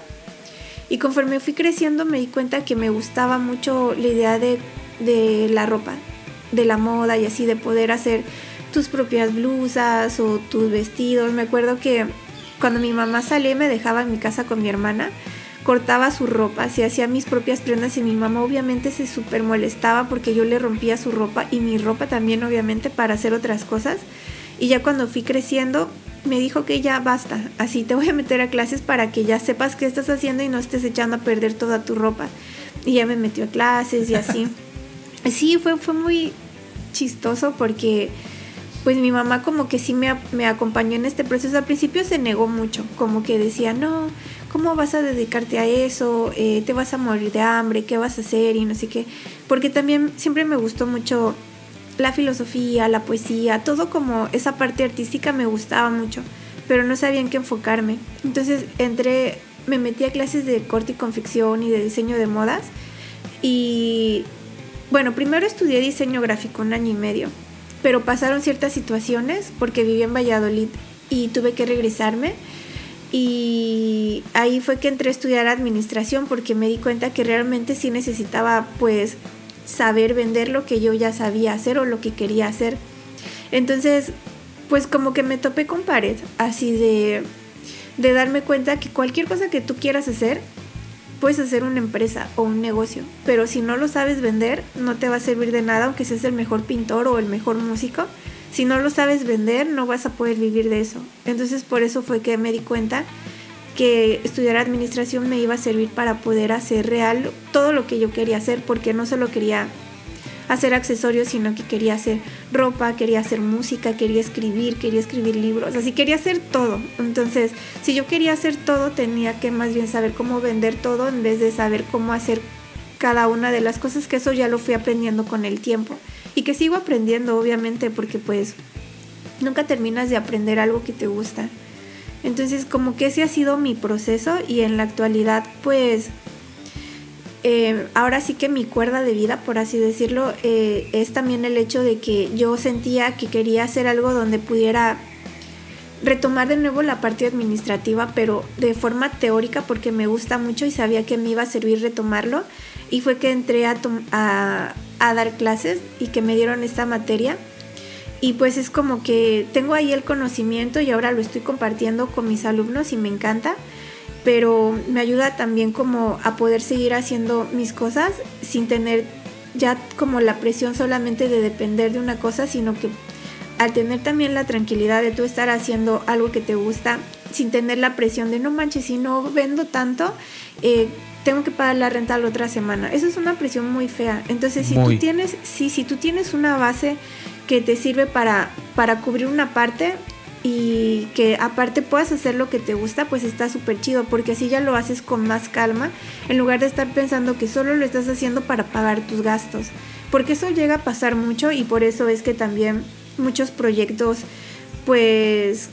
Y conforme fui creciendo me di cuenta que me gustaba mucho la idea de, de la ropa. de la moda y así de poder hacer tus propias blusas o tus vestidos. Me acuerdo que cuando mi mamá salía me dejaba en mi casa con mi hermana, cortaba su ropa, se hacía mis propias prendas y mi mamá obviamente se súper molestaba porque yo le rompía su ropa y mi ropa también obviamente para hacer otras cosas. Y ya cuando fui creciendo me dijo que ya basta, así te voy a meter a clases para que ya sepas qué estás haciendo y no estés echando a perder toda tu ropa. Y ya me metió a clases y así. sí, fue, fue muy chistoso porque pues mi mamá como que sí me, me, acompañó en este proceso. Al principio se negó mucho, como que decía, no, ¿cómo vas a dedicarte a eso? Eh, te vas a morir de hambre, ¿qué vas a hacer? Y no sé qué. Porque también siempre me gustó mucho la filosofía, la poesía, todo como esa parte artística me gustaba mucho, pero no sabía en qué enfocarme. Entonces entré, me metí a clases de corte y confección y de diseño de modas. Y bueno, primero estudié diseño gráfico un año y medio, pero pasaron ciertas situaciones porque vivía en Valladolid y tuve que regresarme y ahí fue que entré a estudiar administración porque me di cuenta que realmente sí necesitaba pues saber vender lo que yo ya sabía hacer o lo que quería hacer. Entonces, pues como que me topé con pared, así de, de darme cuenta que cualquier cosa que tú quieras hacer, puedes hacer una empresa o un negocio, pero si no lo sabes vender, no te va a servir de nada, aunque seas el mejor pintor o el mejor músico si no lo sabes vender, no vas a poder vivir de eso. Entonces por eso fue que me di cuenta que estudiar administración me iba a servir para poder hacer real todo lo que yo quería hacer, porque no solo quería hacer accesorios, sino que quería hacer ropa, quería hacer música, quería escribir, quería escribir libros, así quería hacer todo. Entonces, si yo quería hacer todo, tenía que más bien saber cómo vender todo en vez de saber cómo hacer cada una de las cosas, que eso ya lo fui aprendiendo con el tiempo y que sigo aprendiendo obviamente porque pues nunca terminas de aprender algo que te gusta. Entonces como que ese ha sido mi proceso y en la actualidad pues eh, ahora sí que mi cuerda de vida, por así decirlo, eh, es también el hecho de que yo sentía que quería hacer algo donde pudiera retomar de nuevo la parte administrativa, pero de forma teórica porque me gusta mucho y sabía que me iba a servir retomarlo. Y fue que entré a, a, dar clases y que me dieron esta materia. Y pues es como que tengo ahí el conocimiento y ahora lo estoy compartiendo con mis alumnos y me encanta, pero me ayuda también como a poder seguir haciendo mis cosas sin tener ya como la presión solamente de depender de una cosa, sino que al tener también la tranquilidad de tú estar haciendo algo que te gusta, sin tener la presión de no manches, si no vendo tanto, eh, tengo que pagar la renta la otra semana. Eso es una presión muy fea. Entonces, si tú tienes, sí, si tú tienes una base que te sirve para, para cubrir una parte y que aparte puedas hacer lo que te gusta, pues está súper chido, porque así ya lo haces con más calma, en lugar de estar pensando que solo lo estás haciendo para pagar tus gastos. Porque eso llega a pasar mucho y por eso es que también muchos proyectos, pues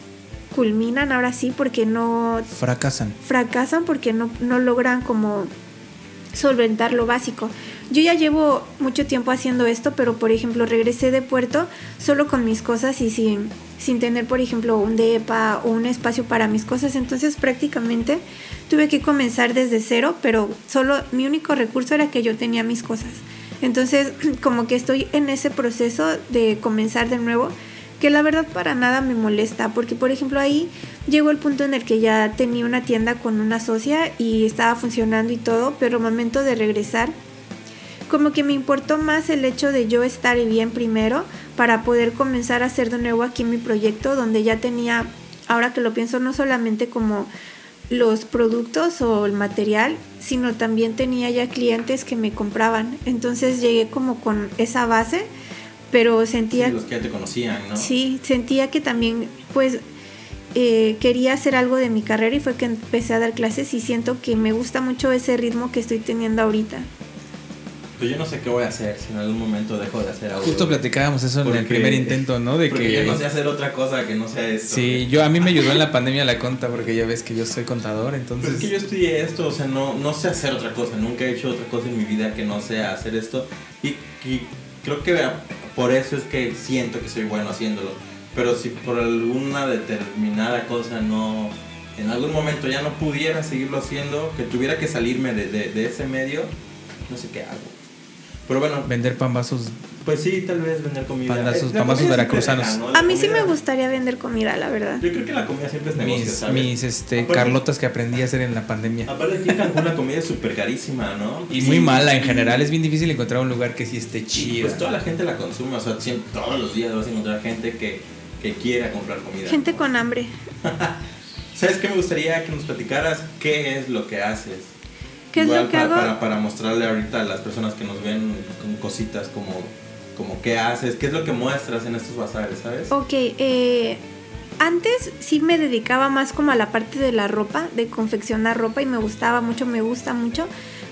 culminan ahora sí porque no... Fracasan. Fracasan porque no, no logran como solventar lo básico. Yo ya llevo mucho tiempo haciendo esto, pero por ejemplo regresé de puerto solo con mis cosas y sin, sin tener por ejemplo un DEPA o un espacio para mis cosas. Entonces prácticamente tuve que comenzar desde cero, pero solo mi único recurso era que yo tenía mis cosas. Entonces como que estoy en ese proceso de comenzar de nuevo que la verdad para nada me molesta, porque por ejemplo ahí llegó el punto en el que ya tenía una tienda con una socia y estaba funcionando y todo, pero momento de regresar, como que me importó más el hecho de yo estar bien primero para poder comenzar a hacer de nuevo aquí mi proyecto, donde ya tenía, ahora que lo pienso, no solamente como los productos o el material, sino también tenía ya clientes que me compraban. Entonces llegué como con esa base pero sentía... Sí, los que ya te conocían, ¿no? Sí, sentía que también, pues, eh, quería hacer algo de mi carrera y fue que empecé a dar clases y siento que me gusta mucho ese ritmo que estoy teniendo ahorita. Pues yo no sé qué voy a hacer si en algún momento dejo de hacer algo. Justo platicábamos eso en el primer intento, ¿no? De porque que yo no sé hacer otra cosa que no sea esto. Sí, yo a mí me ayudó en la pandemia la conta porque ya ves que yo soy contador, entonces. Pero es que yo estudié esto, o sea, no, no sé hacer otra cosa, nunca he hecho otra cosa en mi vida que no sea hacer esto y, y creo que por eso es que siento que soy bueno haciéndolo. Pero si por alguna determinada cosa no, en algún momento ya no pudiera seguirlo haciendo, que tuviera que salirme de, de, ese medio, no sé qué hago. Pero bueno, Vender pambazos. pues sí, tal vez vender comida. Pandazos, Eh, pambazos veracruzanos. A mí sí me gustaría vender comida, la verdad. Yo creo que la comida siempre es negocio, Mis, ¿sabes? mis este, Aparte- Carlotas que aprendí a hacer en la pandemia. Aparte aquí en Cancún la comida es súper carísima, ¿no? Y muy mala en general. Es bien difícil encontrar un lugar que sí esté chido. pues toda la gente la consume, o sea, siempre- todos los días vas a encontrar gente que, que quiera comprar comida. Gente con hambre. ¿Sabes qué me gustaría que nos platicaras? ¿Qué es lo que haces? ¿Qué es Igual lo que pa- hago? Para, para mostrarle ahorita a las personas que nos ven con cositas como, como qué haces, qué es lo que muestras en estos bazares, ¿sabes? Ok, eh, antes sí me dedicaba más como a la parte de la ropa, de confeccionar ropa y me gustaba mucho, me gusta mucho,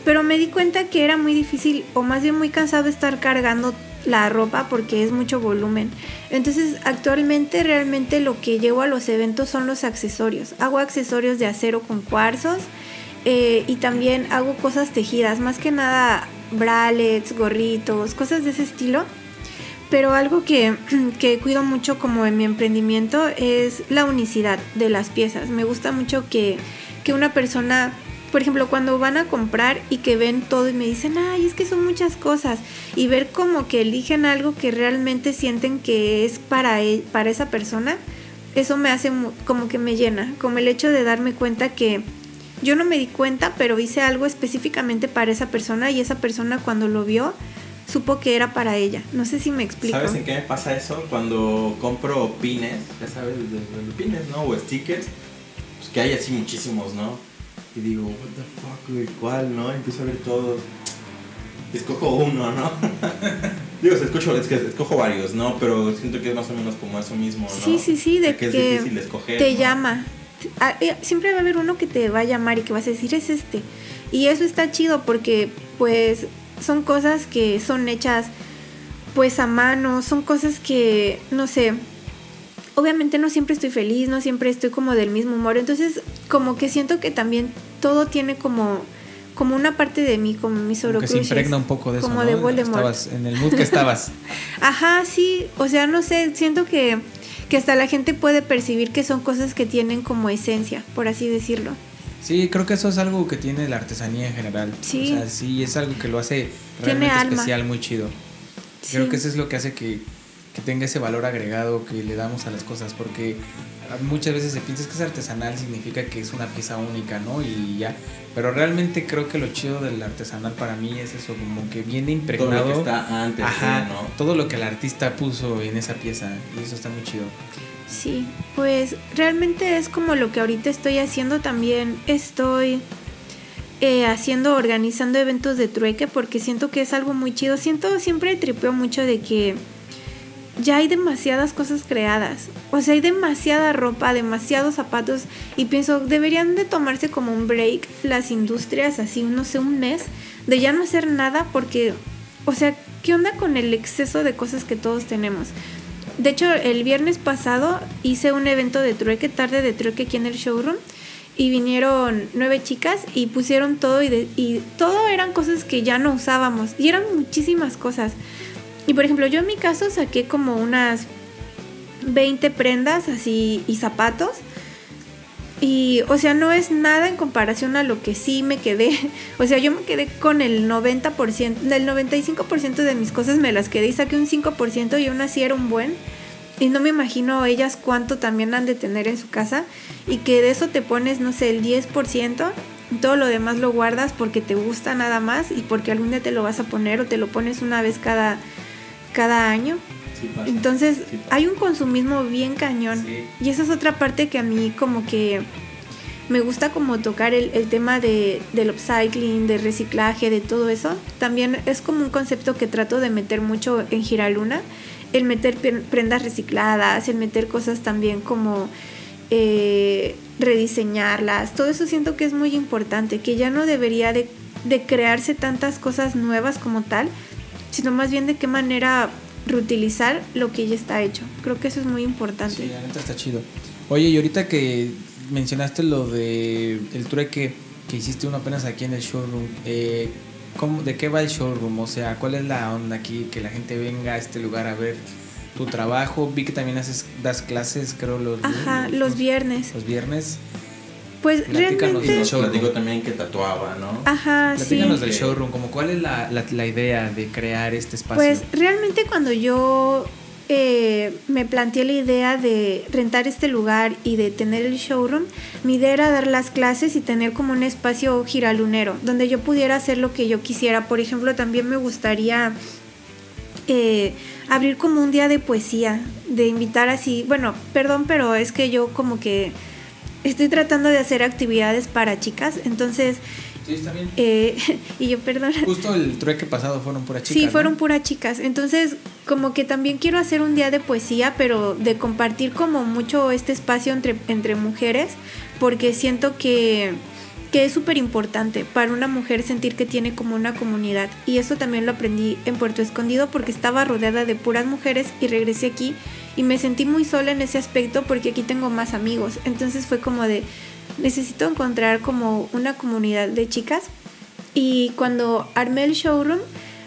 pero me di cuenta que era muy difícil o más bien muy cansado estar cargando la ropa porque es mucho volumen. Entonces actualmente realmente lo que llevo a los eventos son los accesorios. Hago accesorios de acero con cuarzos eh, y también hago cosas tejidas, más que nada bralets, gorritos, cosas de ese estilo. Pero algo que, que cuido mucho como en mi emprendimiento es la unicidad de las piezas. Me gusta mucho que, que una persona, por ejemplo, cuando van a comprar y que ven todo y me dicen, ay, es que son muchas cosas, y ver como que eligen algo que realmente sienten que es para, e- para esa persona, eso me hace como que me llena, como el hecho de darme cuenta que yo no me di cuenta, pero hice algo específicamente para esa persona y esa persona cuando lo vio supo que era para ella. No sé si me explico. ¿Sabes en qué me pasa eso? Cuando compro pines, ya sabes, de, de- de pines, ¿no? O stickers, pues que hay así muchísimos, ¿no? Y digo, what the fuck, güey, ¿cuál, no? Empiezo a ver todos. Escojo uno, ¿no? digo, escojo, es que escojo varios, ¿no? Pero siento que es más o menos como eso mismo, ¿no? Sí, sí, sí, de que es difícil escoger. te ¿no? llama. Ah, eh, Siempre va a haber uno que te va a llamar y que vas a decir es este. Y eso está chido porque pues son cosas que son hechas pues a mano, son cosas que no sé. Obviamente no siempre estoy feliz, no siempre estoy como del mismo humor, entonces como que siento que también todo tiene como como una parte de mí, como mis Como que se impregna un poco de eso, Como ¿no? de Voldemort. Estabas en el mood que estabas. Ajá, sí, o sea, no sé, siento que, que hasta la gente puede percibir que son cosas que tienen como esencia, por así decirlo. Sí, creo que eso es algo que tiene la artesanía en general. Sí. O sea, sí, es algo que lo hace Tiene realmente alma. especial, muy chido. Sí. Creo que eso es lo que hace que, que tenga ese valor agregado que le damos a las cosas, porque muchas veces se piensa que es artesanal, significa que es una pieza única, ¿no? Y ya. Pero realmente creo que lo chido del artesanal para mí es eso, como que viene Todo impregnado. lo que está antes, Ajá, sí, ¿no? todo lo que el artista puso en esa pieza, y eso está muy chido. Sí, pues realmente es como lo que ahorita estoy haciendo también. Estoy eh, haciendo, organizando eventos de trueque porque siento que es algo muy chido. Siento, siempre tripeo mucho de que ya hay demasiadas cosas creadas. O sea, hay demasiada ropa, demasiados zapatos. Y pienso, deberían de tomarse como un break las industrias, así, no sé, un mes, de ya no hacer nada porque, o sea, ¿qué onda con el exceso de cosas que todos tenemos? De hecho, el viernes pasado hice un evento de trueque, tarde de trueque aquí en el showroom. Y vinieron nueve chicas y pusieron todo y, todo eran cosas que ya no usábamos. Y eran muchísimas cosas. Y por ejemplo, yo en mi caso saqué como unas 20 prendas así y zapatos. Y, o sea, no es nada en comparación a lo que sí me quedé. O sea, yo me quedé con el 90%, del 95% de mis cosas me las quedé y saqué un 5% y aún así era un buen. Y no me imagino ellas cuánto también han de tener en su casa. Y que de eso te pones, no sé, el 10%. y Todo lo demás lo guardas porque te gusta nada más y porque algún día te lo vas a poner o te lo pones una vez cada, cada año. Sí pasa. Entonces Sí hay un consumismo bien cañón. Sí. Y esa es otra parte que a mí como que me gusta como tocar el, el tema de, del upcycling, de reciclaje, de todo eso. También es como un concepto que trato de meter mucho en Giraluna. El meter prendas recicladas, el meter cosas también como eh, rediseñarlas. Todo eso siento que es muy importante, que ya no debería de, de crearse tantas cosas nuevas como tal, sino más bien de qué manera reutilizar lo que ya está hecho. Creo que eso es muy importante. Sí, la neta está chido. Oye, y ahorita que mencionaste lo de el trueque que hiciste uno apenas aquí en el showroom, eh, ¿cómo- ¿de qué va el showroom? O sea, ¿cuál es la onda aquí? Que la gente venga a este lugar a ver tu trabajo. Vi que también haces, das clases, creo, los, Ajá, los viernes. Los viernes. Pues Platícanos realmente... showroom. platicó también que tatuaba, ¿no? Ajá, sí. Platícanos del Ok. showroom, como cuál es la, la, la idea de crear este espacio. Pues realmente cuando yo eh, me planteé la idea de rentar este lugar y de tener el showroom, mi idea era dar las clases y tener como un espacio giralunero, donde yo pudiera hacer lo que yo quisiera. Por ejemplo, también me gustaría eh, abrir como un día de poesía, de invitar así, bueno, perdón, pero es que yo como que estoy tratando de hacer actividades para chicas, entonces, sí, está bien. eh, y yo perdón. Justo el trueque pasado fueron puras chicas. Sí, ¿no? fueron puras chicas. Entonces, como que también quiero hacer un día de poesía, pero de compartir como mucho este espacio entre, entre mujeres, porque siento que, que es súper importante para una mujer sentir que tiene como una comunidad. Y eso también lo aprendí en Puerto Escondido porque estaba rodeada de puras mujeres y regresé aquí y me sentí muy sola en ese aspecto porque aquí tengo más amigos. Entonces fue como de, necesito encontrar como una comunidad de chicas y cuando armé el showroom,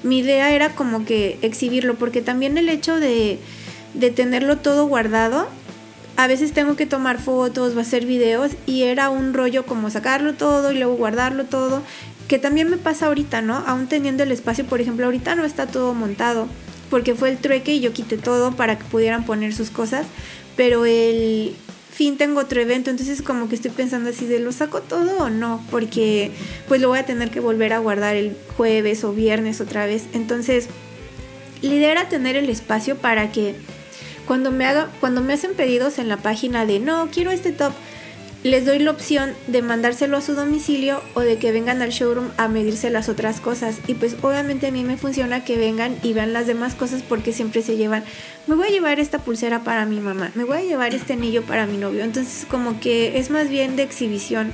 mi idea era como que exhibirlo, porque también el hecho de, de tenerlo todo guardado, a veces tengo que tomar fotos o hacer videos y era un rollo como sacarlo todo y luego guardarlo todo, que también me pasa ahorita, ¿no? Aún teniendo el espacio, por ejemplo, ahorita no está todo montado, porque fue el trueque y yo quité todo para que pudieran poner sus cosas, pero el fin tengo otro evento, entonces como que estoy pensando así de lo saco todo o no, porque pues lo voy a tener que volver a guardar el jueves o viernes otra vez. Entonces, la idea era tener el espacio para que cuando me haga, cuando me hacen pedidos en la página de no, quiero este top, les doy la opción de mandárselo a su domicilio o de que vengan al showroom a medirse las otras cosas. Y pues obviamente a mí me funciona que vengan y vean las demás cosas porque siempre se llevan, me voy a llevar esta pulsera para mi mamá, me voy a llevar este anillo para mi novio. Entonces como que es más bien de exhibición,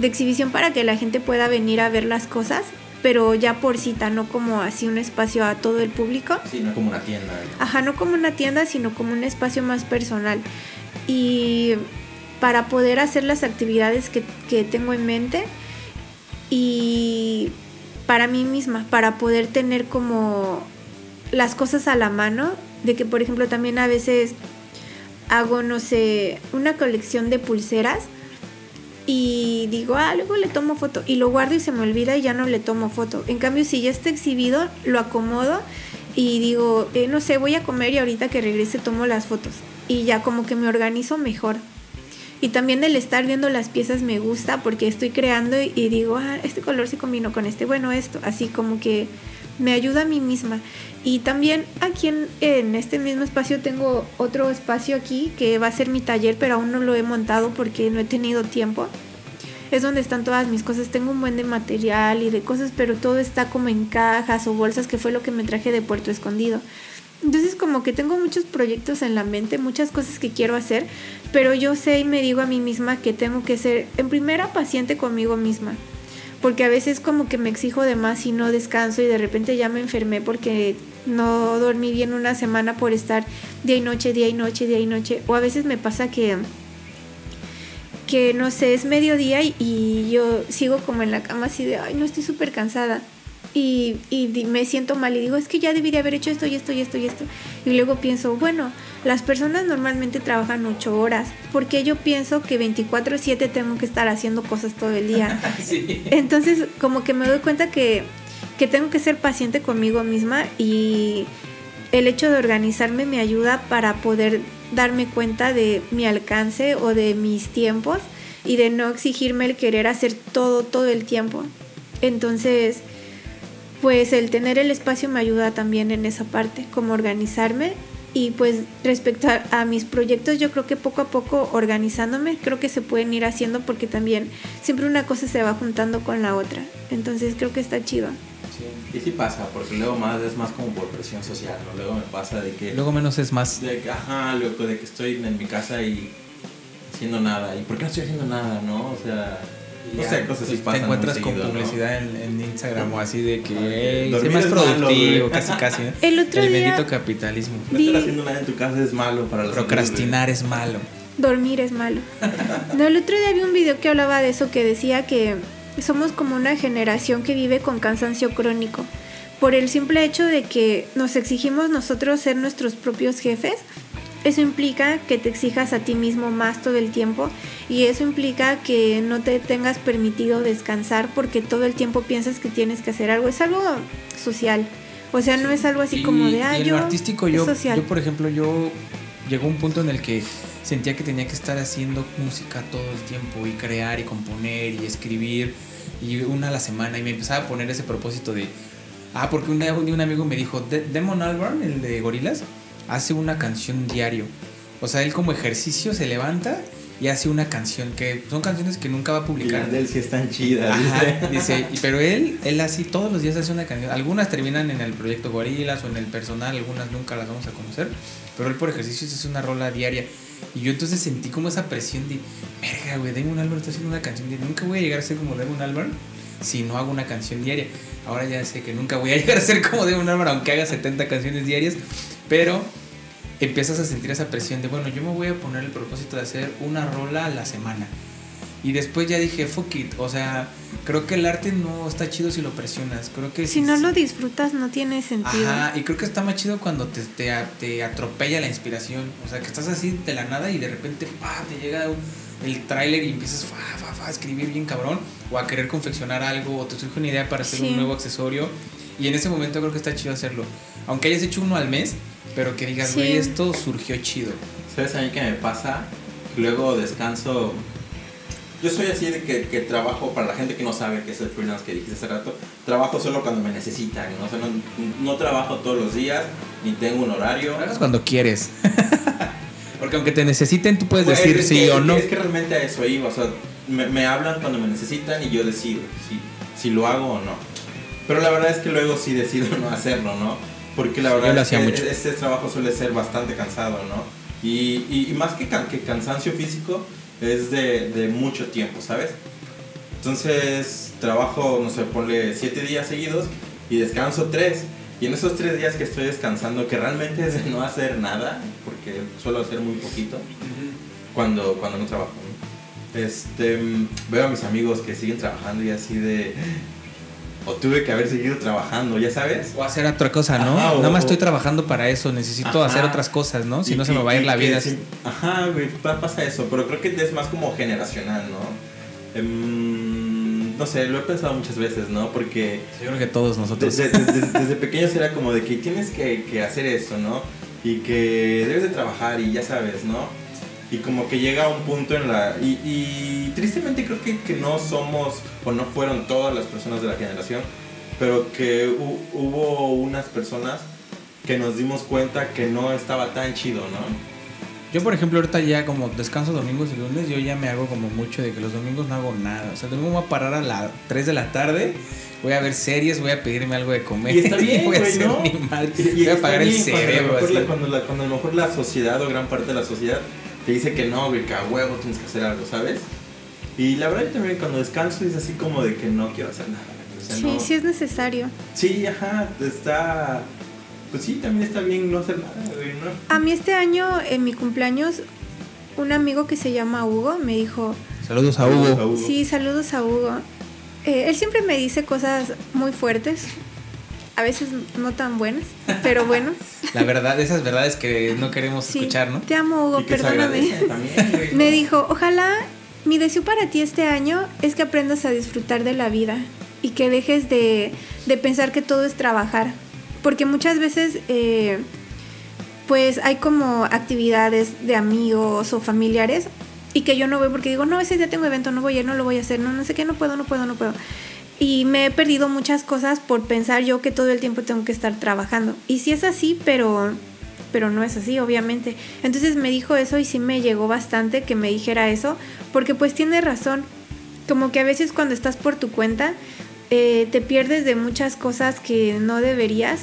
de exhibición para que la gente pueda venir a ver las cosas, pero ya por cita, no como así un espacio a todo el público. Sí, no como una tienda. ¿no? Ajá, no como una tienda, sino como un espacio más personal. Y para poder hacer las actividades que, que tengo en mente y para mí misma, para poder tener como las cosas a la mano, de que por ejemplo también a veces hago, no sé, una colección de pulseras y digo, ah, luego le tomo foto y lo guardo y se me olvida y ya no le tomo foto. En cambio, si ya está exhibido, lo acomodo y digo, eh, no sé, voy a comer y ahorita que regrese tomo las fotos y ya como que me organizo mejor. Y también el estar viendo las piezas me gusta porque estoy creando y, digo, ah, este color se combinó con este, bueno, esto, así como que me ayuda a mí misma. Y también aquí en, en este mismo espacio tengo otro espacio aquí que va a ser mi taller, pero aún no lo he montado porque no he tenido tiempo. Es donde están todas mis cosas. Tengo un buen de material y de cosas, pero todo está como en cajas o bolsas, que fue lo que me traje de Puerto Escondido. Entonces como que tengo muchos proyectos en la mente, muchas cosas que quiero hacer, pero yo sé y me digo a mí misma que tengo que ser en primera paciente conmigo misma. Porque a veces como que me exijo de más y no descanso y de repente ya me enfermé porque no dormí bien una semana por estar día y noche, día y noche, día y noche. O a veces me pasa que que no sé, es mediodía y, y yo sigo como en la cama así de, ay, no estoy súper cansada. Y, me siento mal y digo, es que ya debí de haber hecho esto y esto y esto y esto. Y luego pienso, bueno, las personas normalmente trabajan ocho horas. porque yo pienso que 24/7 tengo que estar haciendo cosas todo el día? sí. Entonces, como que me doy cuenta que, que tengo que ser paciente conmigo misma y el hecho de organizarme me ayuda para poder darme cuenta de mi alcance o de mis tiempos y de no exigirme el querer hacer todo todo el tiempo. Entonces, pues el tener el espacio me ayuda también en esa parte, como organizarme y pues respecto a, a mis proyectos yo creo que poco a poco organizándome creo que se pueden ir haciendo porque también siempre una cosa se va juntando con la otra. Entonces creo que está chido. Sí. Y sí pasa, porque luego más es más como por presión social, ¿no? Luego me pasa de que... Luego menos es más. de que, ajá, loco, de que estoy en mi casa y haciendo nada. ¿Y por qué no estoy haciendo nada, no? O sea, no sé, cosas así te pasan. encuentras muy con seguido, ¿no? publicidad en, en Instagram o así de que Ay, "Ey, sé dormir más es malo, productivo, güey". casi casi. ¿eh? El otro El día bendito capitalismo. No estar haciendo nada en tu casa es malo para salud, Procrastinar es malo. dormir es malo. No, el otro día vi un video que hablaba de eso que decía que somos como una generación que vive con cansancio crónico por el simple hecho de que nos exigimos nosotros ser nuestros propios jefes eso implica que te exijas a ti mismo más todo el tiempo y eso implica que no te tengas permitido descansar porque todo el tiempo piensas que tienes que hacer algo. Es algo social. O sea, no es algo así Y- como de, ah, y en yo... lo artístico yo, social. yo, por ejemplo, yo llegó un punto en el que sentía que tenía que estar haciendo música todo el tiempo y crear y componer y escribir y una a la semana y me empezaba a poner ese propósito de ah porque un día un, amigo me dijo "De- Demon Albarn el de Gorilas hace una canción diario o sea él como ejercicio se levanta y hace una canción que son canciones que nunca va a Y publicar las de él sí están chidas. Ajá, dice. y- pero él, él así todos los días hace una canción. Algunas terminan en el proyecto Gorilas o en el personal, algunas nunca las vamos a conocer. Pero él por ejercicios hace una rola diaria. Y yo entonces sentí como esa presión de, verga, güey, Damon Albarn está haciendo una canción diaria. Nunca voy a llegar a ser como Damon Albarn si no hago una canción diaria. Ahora ya sé que nunca voy a llegar a ser como Damon Albarn, aunque haga 70 canciones diarias. Pero empiezas a sentir esa presión de, bueno, yo me voy a poner el propósito de hacer una rola a la semana. Y después ya dije, fuck it. O sea, creo que el arte no está chido si lo presionas. Creo que Si no lo disfrutas no tiene sentido. Ajá, y creo que está más chido cuando te, te, te atropella la inspiración. O sea, que estás así de la nada y de repente pa, te llega el tráiler y empiezas fa, fa, fa, a escribir bien cabrón. O a querer confeccionar algo. O te surge una idea para hacer Sí. un nuevo accesorio. Y en ese momento creo que está chido hacerlo. Aunque hayas hecho uno al mes, pero que digas, Sí. güey, esto surgió chido. ¿Sabes a mí qué me pasa? Luego descanso. Yo soy así de que, que trabajo, para la gente que no sabe que es el freelance que dijiste hace rato, trabajo solo cuando me necesitan, ¿no? O sea, no, no trabajo todos los días, ni tengo un horario. Hagas cuando quieres. Porque aunque te necesiten, tú puedes decir es sí que- o no. Es que realmente a eso iba, o sea, me, me hablan cuando me necesitan y yo decido si, si lo hago o no. Pero la verdad es que luego sí decido no hacerlo, ¿no? Porque la Sí, verdad es que mucho. este trabajo suele ser bastante cansado, ¿no? Y, y- y más que, can- que cansancio físico, es de, de mucho tiempo, ¿sabes? Entonces trabajo, no sé, ponle siete días seguidos y descanso tres. Y en esos tres días que estoy descansando, que realmente es de no hacer nada, porque suelo hacer muy poquito, cuando, cuando no trabajo. ¿no? Este, veo a mis amigos que siguen trabajando y así de... O tuve que haber seguido trabajando, ya sabes. O hacer otra cosa, ¿no? Ajá, o- Nada más estoy trabajando para eso, necesito Ajá. hacer otras cosas, ¿no? Si Y no se me va a ir la vida. sí- ajá, güey, pa- pasa eso, pero creo que es más como generacional, ¿no? Em, no sé, lo he pensado muchas veces, ¿no? Porque Yo creo que todos nosotros. desde, desde- desde pequeños era como de que tienes que, que hacer eso, ¿no? Y que debes de trabajar y ya sabes, ¿no? Y como que llega un punto en la... Y, y tristemente creo que, que no somos o no fueron todas las personas de la generación, pero que hu- hubo unas personas que nos dimos cuenta que no estaba tan chido, ¿no? Yo, por ejemplo, ahorita ya como descanso domingos y lunes, yo ya me hago como mucho de que los domingos no hago nada. O sea, el domingo voy a parar a las 3 de la tarde, voy a ver series, voy a pedirme algo de comer. Y está bien, voy a hacer ¿no? mi madre, Y- y voy a apagar el cuando cerebro. mejor así. la- Cuando, la- cuando a lo mejor la sociedad o gran parte de la sociedad te dice que no, güey, que a huevo tienes que hacer algo, ¿sabes? Y la verdad yo también cuando descanso es así como de que no quiero hacer nada. o sea, Sí, no- sí es necesario. Sí, ajá, está... Pues sí, también está bien no hacer nada, güey, ¿no? A mí este año, en mi cumpleaños, un amigo que se llama Hugo me dijo, Saludos a Hugo. sí, saludos a Hugo. Eh, él siempre me dice cosas muy fuertes, a veces no tan buenas, pero bueno. La verdad, esas verdades que no queremos Sí, escuchar, ¿no? te amo Hugo, Y que se perdóname. también, Me dijo, ojalá mi deseo para ti este año es que aprendas a disfrutar de la vida y que dejes de, de pensar que todo es trabajar. Porque muchas veces, eh, pues hay como actividades de amigos o familiares y que yo no voy porque digo, no, ese día tengo evento, no voy a ir, no lo voy a hacer, no, no sé qué, no puedo, no puedo, no puedo. Y me he perdido muchas cosas por pensar yo que todo el tiempo tengo que estar trabajando. Y sí es así, pero pero no es así, obviamente. Entonces me dijo eso y sí me llegó bastante que me dijera eso, porque pues tiene razón. Como que a veces cuando estás por tu cuenta, eh, te pierdes de muchas cosas que no deberías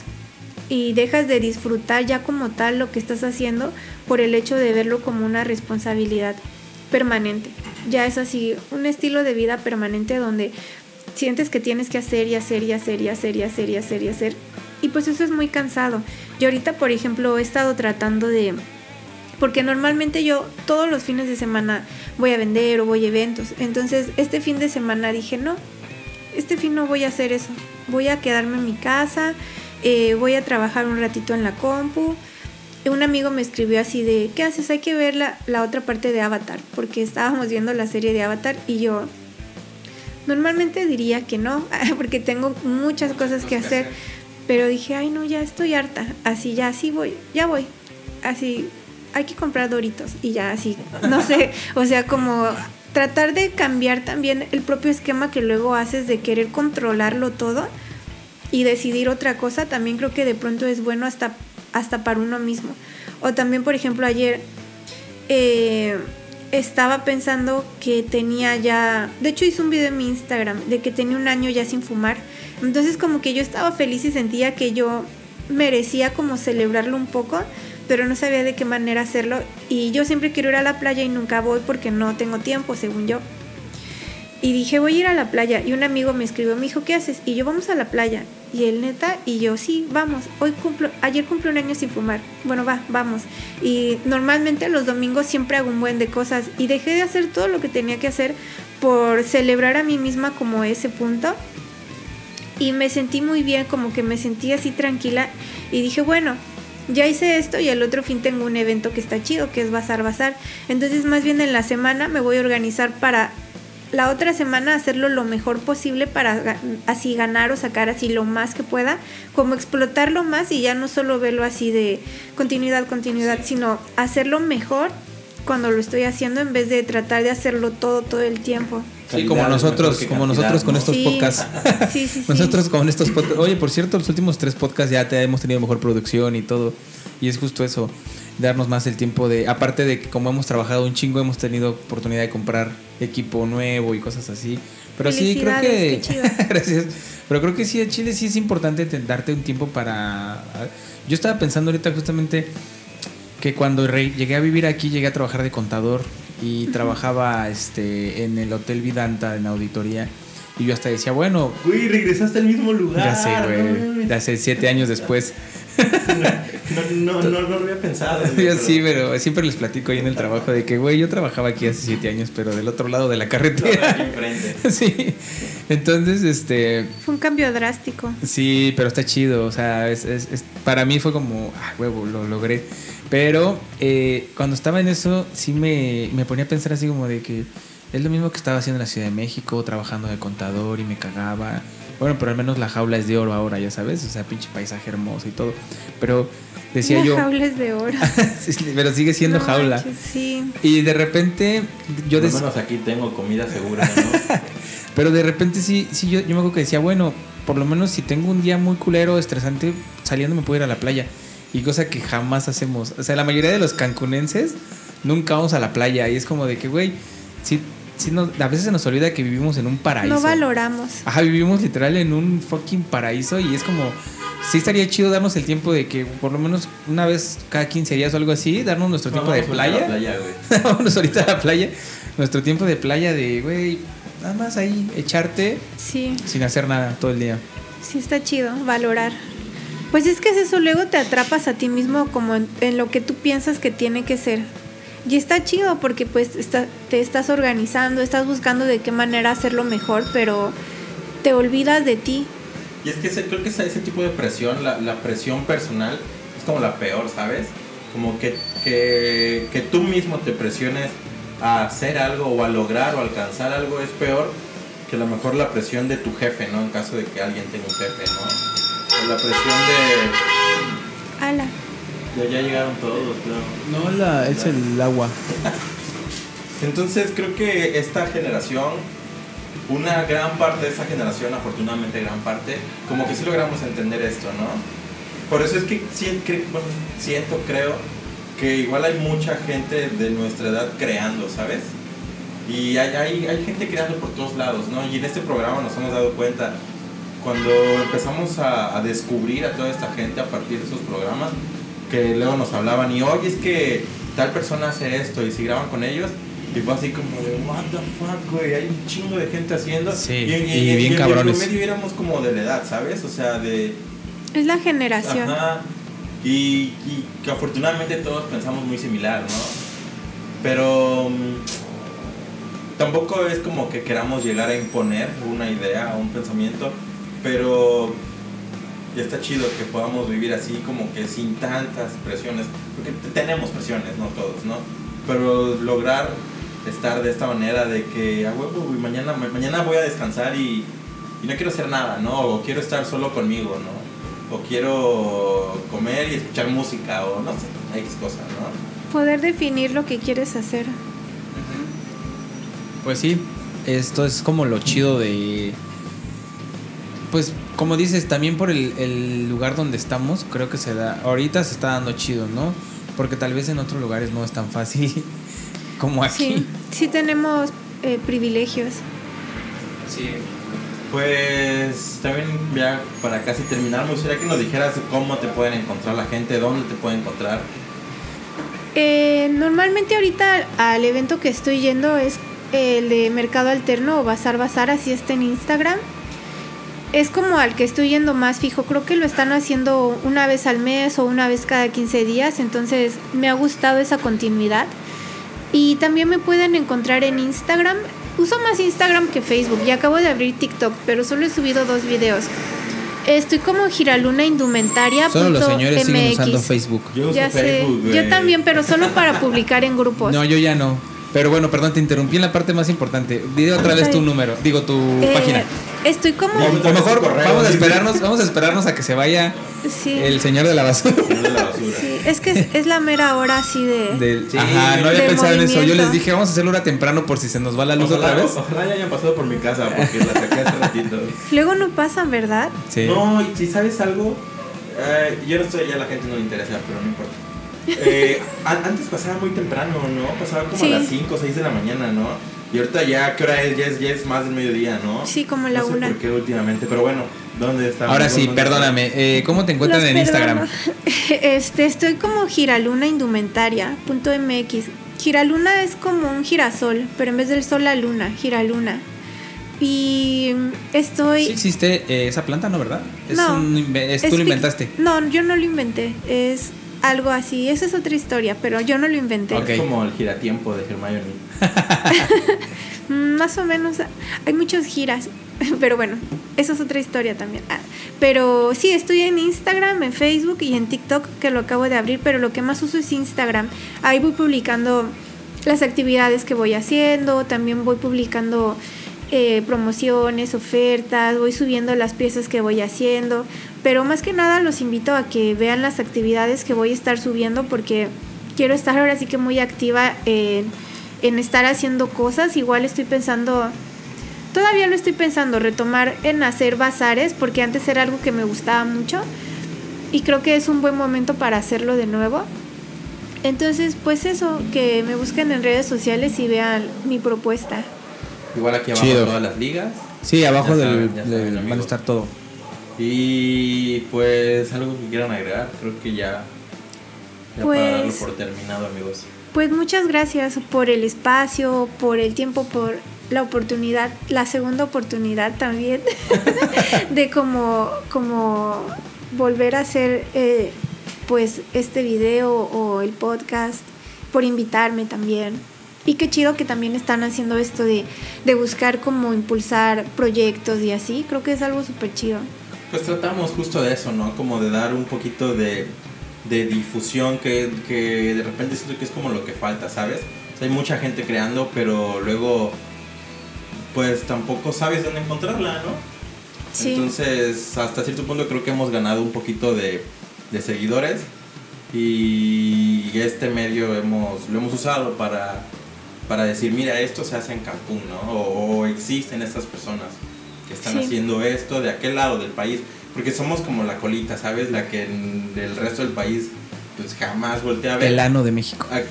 y dejas de disfrutar ya como tal lo que estás haciendo por el hecho de verlo como una responsabilidad permanente. Ya es así, un estilo de vida permanente donde sientes que tienes que hacer y hacer y hacer y hacer y hacer y hacer y hacer. Y pues eso es muy cansado. Yo ahorita, por ejemplo, he estado tratando de... Porque normalmente yo todos los fines de semana voy a vender o voy a eventos. Entonces este fin de semana dije, no, este fin no voy a hacer eso. Voy a quedarme en mi casa, eh, voy a trabajar un ratito en la compu un amigo me escribió así de, ¿qué haces? Hay que ver la, la otra parte de Avatar, porque estábamos viendo la serie de Avatar y yo normalmente diría que no, porque tengo muchas cosas que hacer, pero dije, ay no, ya estoy harta, así ya, así voy, ya voy, así, hay que comprar doritos y ya así, no sé, o sea, como tratar de cambiar también el propio esquema que luego haces de querer controlarlo todo y decidir otra cosa, también creo que de pronto es bueno hasta, hasta para uno mismo. O también, por ejemplo, ayer eh, estaba pensando que tenía ya, de hecho hice un video en mi Instagram de que tenía un año ya sin fumar. Entonces como que yo estaba feliz y sentía que yo merecía como celebrarlo un poco, pero no sabía de qué manera hacerlo. Y yo siempre quiero ir a la playa y nunca voy porque no tengo tiempo, según yo. Y dije, voy a ir a la playa. Y un amigo me escribió, me dijo, ¿qué haces? Y yo, vamos a la playa. Y él, neta, y yo, sí, vamos. Hoy cumplo, ayer cumplo un año sin fumar. Bueno, va, vamos. Y normalmente los domingos siempre hago un buen de cosas. Y dejé de hacer todo lo que tenía que hacer por celebrar a mí misma como ese punto. Y me sentí muy bien, como que me sentí así tranquila. Y dije, bueno, ya hice esto y el otro fin tengo un evento que está chido, que es Bazar Bazar. Entonces, más bien en la semana me voy a organizar para la otra semana hacerlo lo mejor posible para así ganar o sacar así lo más que pueda, como explotarlo más y ya no solo verlo así de continuidad, continuidad, sino hacerlo mejor cuando lo estoy haciendo en vez de tratar de hacerlo todo todo el tiempo. Sí, como nosotros, como nosotros con estos podcasts. Sí, sí, sí. nosotros con estos podcasts. Oye, por cierto, los últimos tres podcasts ya te hemos tenido mejor producción y todo. Y es justo eso, darnos más el tiempo de, aparte de que como hemos trabajado un chingo, hemos tenido oportunidad de comprar equipo nuevo y cosas así. Pero sí, creo que... Gracias. Pero creo que sí, a Chile sí es importante darte un tiempo para... Yo estaba pensando ahorita justamente que cuando llegué a vivir aquí, llegué a trabajar de contador y trabajaba este en el Hotel Vidanta en auditoría. Y yo hasta decía, bueno. Uy, regresaste al mismo lugar. Ya sé, güey. hace siete años después. No, no, no, lo había pensado. Yo sí, pero siempre les platico ahí en el trabajo de que, güey, yo trabajaba aquí hace siete años, pero del otro lado de la carretera. sí. Entonces, este. Fue un cambio drástico. Sí, pero está chido. O sea, es, es, para mí fue como, ah, huevo, lo logré. Pero eh, cuando estaba en eso, sí me, me ponía a pensar así como de que es lo mismo que estaba haciendo en la Ciudad de México, trabajando de contador y me cagaba. Bueno, pero al menos la jaula es de oro ahora, ya sabes, o sea, pinche paisaje hermoso y todo. Pero decía yo. La jaula es de oro. pero sigue siendo jaula. sí. Y de repente yo Por lo menos aquí tengo comida segura, ¿no? pero de repente sí, sí yo, yo me acuerdo que decía, bueno, por lo menos si tengo un día muy culero, estresante, saliendo me puedo ir a la playa. Y cosa que jamás hacemos. O sea, la mayoría de los cancunenses nunca vamos a la playa. Y es como de que, güey, sí sí a veces se nos olvida que vivimos en un paraíso. No valoramos. Ajá, vivimos literal en un fucking paraíso y es como, sí estaría chido darnos el tiempo de que por lo menos una vez cada 15 días o algo así, darnos nuestro tiempo de playa. playa Vámonos ahorita a la playa. Nuestro tiempo de playa de, güey, nada más ahí, echarte sí. sin hacer nada todo el día. Sí, está chido, valorar. Pues es que es eso, luego te atrapas a ti mismo como en lo que tú piensas que tiene que ser. Y está chido porque pues te estás organizando, estás buscando de qué manera hacerlo mejor, pero te olvidas de ti. Y es que creo que ese, ese tipo de presión, la, la, presión personal, es como la peor, ¿sabes? Como que, que, que tú mismo te presiones a hacer algo o a lograr o alcanzar algo es peor que a lo mejor la presión de tu jefe, ¿no? En caso de que alguien tenga un jefe, ¿no? La presión de... Ala. Ya, llegaron todos, No, la, es el agua. Entonces creo que esta generación, una gran parte de esa generación, afortunadamente gran parte, como que sí logramos entender esto, ¿no? Por eso es que siento, creo, que igual hay mucha gente de nuestra edad creando, ¿sabes? Y hay, hay, hay gente creando por todos lados, ¿no? Y en este programa nos hemos dado cuenta, cuando empezamos a, a descubrir a toda esta gente a partir de esos programas, que luego nos hablaban y oye es que tal persona hace esto y si graban con ellos y fue así como de what the fuck güey hay un chingo de gente haciendo sí, y, y, bien cabrones en medio éramos como de la edad sabes o sea de es la generación. Ajá, y, y que afortunadamente todos pensamos muy similar no pero mm, tampoco es como que queramos llegar a imponer una idea o un pensamiento pero Y está chido que podamos vivir así como que sin tantas presiones, porque tenemos presiones, no todos, ¿no? Pero lograr estar de esta manera de que, a huevo, mañana, ma- mañana voy a descansar y, y no quiero hacer nada, ¿no? O quiero estar solo conmigo, ¿no? O quiero comer y escuchar música, o no sé, X cosas, ¿no? Poder definir lo que quieres hacer. Pues sí, esto es como lo chido de... Pues como dices, también por el, el lugar donde estamos, creo que se da... Ahorita se está dando chido, ¿no? Porque tal vez en otros lugares no es tan fácil como aquí. Sí, sí tenemos eh, privilegios. Sí. Pues también ya para casi terminar, me gustaría que nos dijeras cómo te pueden encontrar la gente, dónde te pueden encontrar. Eh, normalmente ahorita al evento que estoy yendo es el de Mercado Alterno o Bazar Bazar, así está en Instagram. Es como al que estoy yendo más fijo, creo que lo están haciendo una vez al mes o una vez cada 15 días, entonces me ha gustado esa continuidad. Y también me pueden encontrar en Instagram. Uso más Instagram que Facebook y acabo de abrir TikTok, pero solo he subido dos videos. Estoy como Giraluna Indumentaria. Solo los señores siguen MX. usando Facebook. Yo uso Ya sé, Facebook, yo también, pero solo para publicar en grupos. No, yo ya no. Pero bueno, perdón, te interrumpí en la parte más importante. Dile otra vez tu número, digo tu Eh, página. Estoy como. Ya, O Otra vez mejor correo, vamos a esperarnos, vamos a esperarnos a que se vaya Sí, el señor de la basura. Señor de la basura. sí, es que es, es la mera hora así de. Del- Sí, Ajá, no había pensado en eso. Yo les dije, vamos a hacerlo hora temprano por si se nos va la luz Ojalá, otra vez. ojalá ya hayan pasado por mi casa porque la saqué hace ratito. Luego no pasan, ¿verdad? Sí. No, y si sabes algo, eh, yo no estoy allá, a la gente no le interesa, pero no importa. Eh, an- antes pasaba muy temprano, ¿no? Pasaba como Sí. a las 5 o 6 de la mañana, ¿no? Y ahorita ya, ¿qué hora es? Ya es, ya es más del mediodía, ¿no? Sí, como la no sé una. por qué últimamente, pero bueno, ¿dónde está? Ahora sí, ¿Dónde perdóname. eh, ¿Cómo te encuentran Los en Instagram? Este, estoy como giraluna indumentaria punto MX. Giraluna es como un girasol, pero en vez del sol la luna, giraluna. Y estoy. Sí existe eh, esa planta, ¿no, verdad? Es No, un es- es tú lo inventaste. No, yo no lo inventé. Es algo así. Esa es otra historia, pero yo no lo inventé. Es como el giratiempo de Hermione. Mm, Más o menos. Hay muchos giras. Pero bueno, eso es otra historia también. Ah, pero sí, estoy en Instagram, en Facebook y en TikTok, que lo acabo de abrir, pero lo que más uso es Instagram. Ahí voy publicando las actividades que voy haciendo, también voy publicando eh, promociones, ofertas, voy subiendo las piezas que voy haciendo, pero más que nada los invito a que vean las actividades que voy a estar subiendo porque quiero estar ahora sí que muy activa en, en estar haciendo cosas. Igual estoy pensando, todavía lo estoy pensando, retomar en hacer bazares porque antes era algo que me gustaba mucho y creo que es un buen momento para hacerlo de nuevo. Entonces, pues eso, que me busquen en redes sociales y vean mi propuesta. Igual aquí abajo Chido. todas las ligas. Sí, abajo Ya del, saben, ya del- saben, van a estar todo. Y pues algo que quieran agregar, creo que ya, ya para darlo Pues- por terminado, amigos. Pues muchas gracias por el espacio, por el tiempo, por la oportunidad, la segunda oportunidad también de como, como volver a hacer eh, pues este video o el podcast, por invitarme también. Y qué chido que también están haciendo esto de, de buscar como impulsar proyectos y así. Creo que es algo súper chido. Pues tratamos justo de eso, ¿no? Como de dar un poquito de, de difusión que, que de repente siento que es como lo que falta, ¿sabes? O sea, hay mucha gente creando, pero luego pues tampoco sabes dónde encontrarla, ¿no? Sí. Entonces, hasta cierto punto creo que hemos ganado un poquito de, de seguidores y este medio hemos, lo hemos usado para, para decir, mira, esto se hace en Cancún, ¿no? O, o existen estas personas que están Sí. haciendo esto de aquel lado del país, porque somos como la colita, ¿sabes? La que en el resto del país pues jamás voltea a ver. El ano de México. A-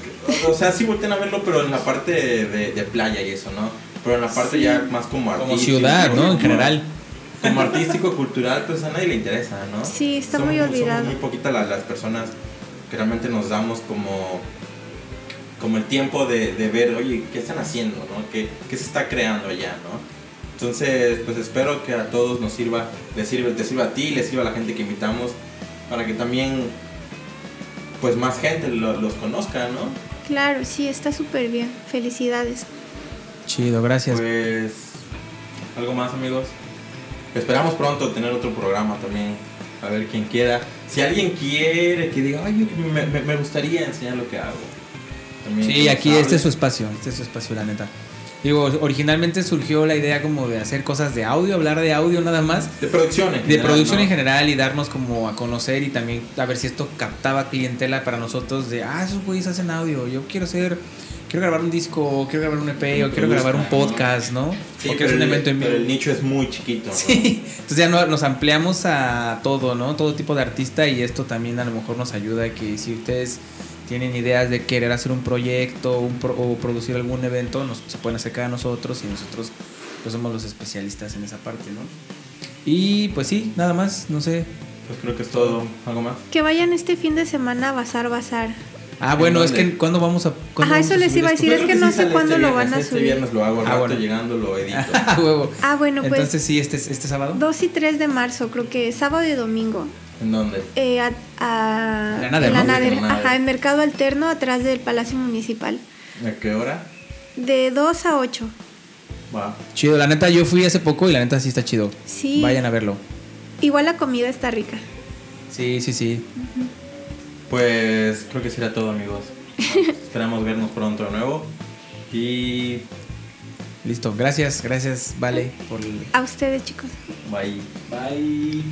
O sea, sí voltean a verlo, pero en la parte de, de playa y eso, ¿no? Pero en la parte Sí. ya más como Como artístico. ciudad, ¿no? En como- general. Como artístico, cultural, pues a nadie le interesa, ¿no? Sí, está Somos- muy olvidado. Somos muy poquitas las, las personas que realmente nos damos como, como el tiempo de, de ver, oye, ¿qué están haciendo, no? ¿Qué, qué se está creando allá, no? Entonces, pues espero que a todos nos sirva, les sirve, te sirva a ti, les sirva a la gente que invitamos, para que también, pues más gente lo- los conozca, ¿no? Claro, sí, está súper bien. Felicidades. Chido, gracias. Pues, algo más, amigos. Esperamos pronto tener otro programa también. a ver quién quiera. Si alguien quiere que diga, ay, me- me gustaría enseñar lo que hago. También Sí, aquí este es su espacio, este es su espacio, la neta. Digo, originalmente surgió la idea como de hacer cosas de audio, hablar de audio nada más, De producción en de general, producción ¿no? en general y darnos como a conocer y también a ver si esto captaba clientela para nosotros de, ah, esos güeyes hacen audio, yo quiero hacer, quiero grabar un disco, quiero grabar un EP, o quiero grabar un produzcan, ¿no? podcast, ¿no? Sí, o quiero pero, hacer un el, evento en pero vivo. el nicho es muy chiquito. ¿no? Sí, entonces ya no- nos ampliamos a todo, ¿no? Todo tipo de artista y esto también a lo mejor nos ayuda a que si ustedes tienen ideas de querer hacer un proyecto un pro- o producir algún evento, nos, se pueden acercar a nosotros y nosotros pues somos los especialistas en esa parte, ¿no? Y pues sí, nada más, no sé. Pues creo que es todo. ¿Algo más? Que vayan este fin de semana a Bazar Bazar. Ah, bueno, es que ¿cuándo vamos a...? cuándo Ajá, vamos eso les subir iba a decir, es que no sí sé cuándo este lo viernes, van a Este subir. viernes lo hago, al Ah, rato bueno. llegando lo edito. Ah, huevo. Ah, bueno, pues Entonces sí, este, este sábado. 2 y 3 de marzo, creo que sábado y domingo. ¿En dónde? Eh, a, a- En la Nader, en la ¿no? Nader, ajá, en Mercado Alterno, atrás del Palacio Municipal. ¿A qué hora? De 2 a 8. Va. Chido, la neta yo fui hace poco y la neta sí está chido. Sí. Vayan a verlo. Igual la comida está rica. Sí, sí, sí. Pues creo que será todo, amigos. Esperamos vernos pronto de nuevo. Y Listo, gracias, gracias, Vale, por el... A ustedes, chicos. bye. Bye.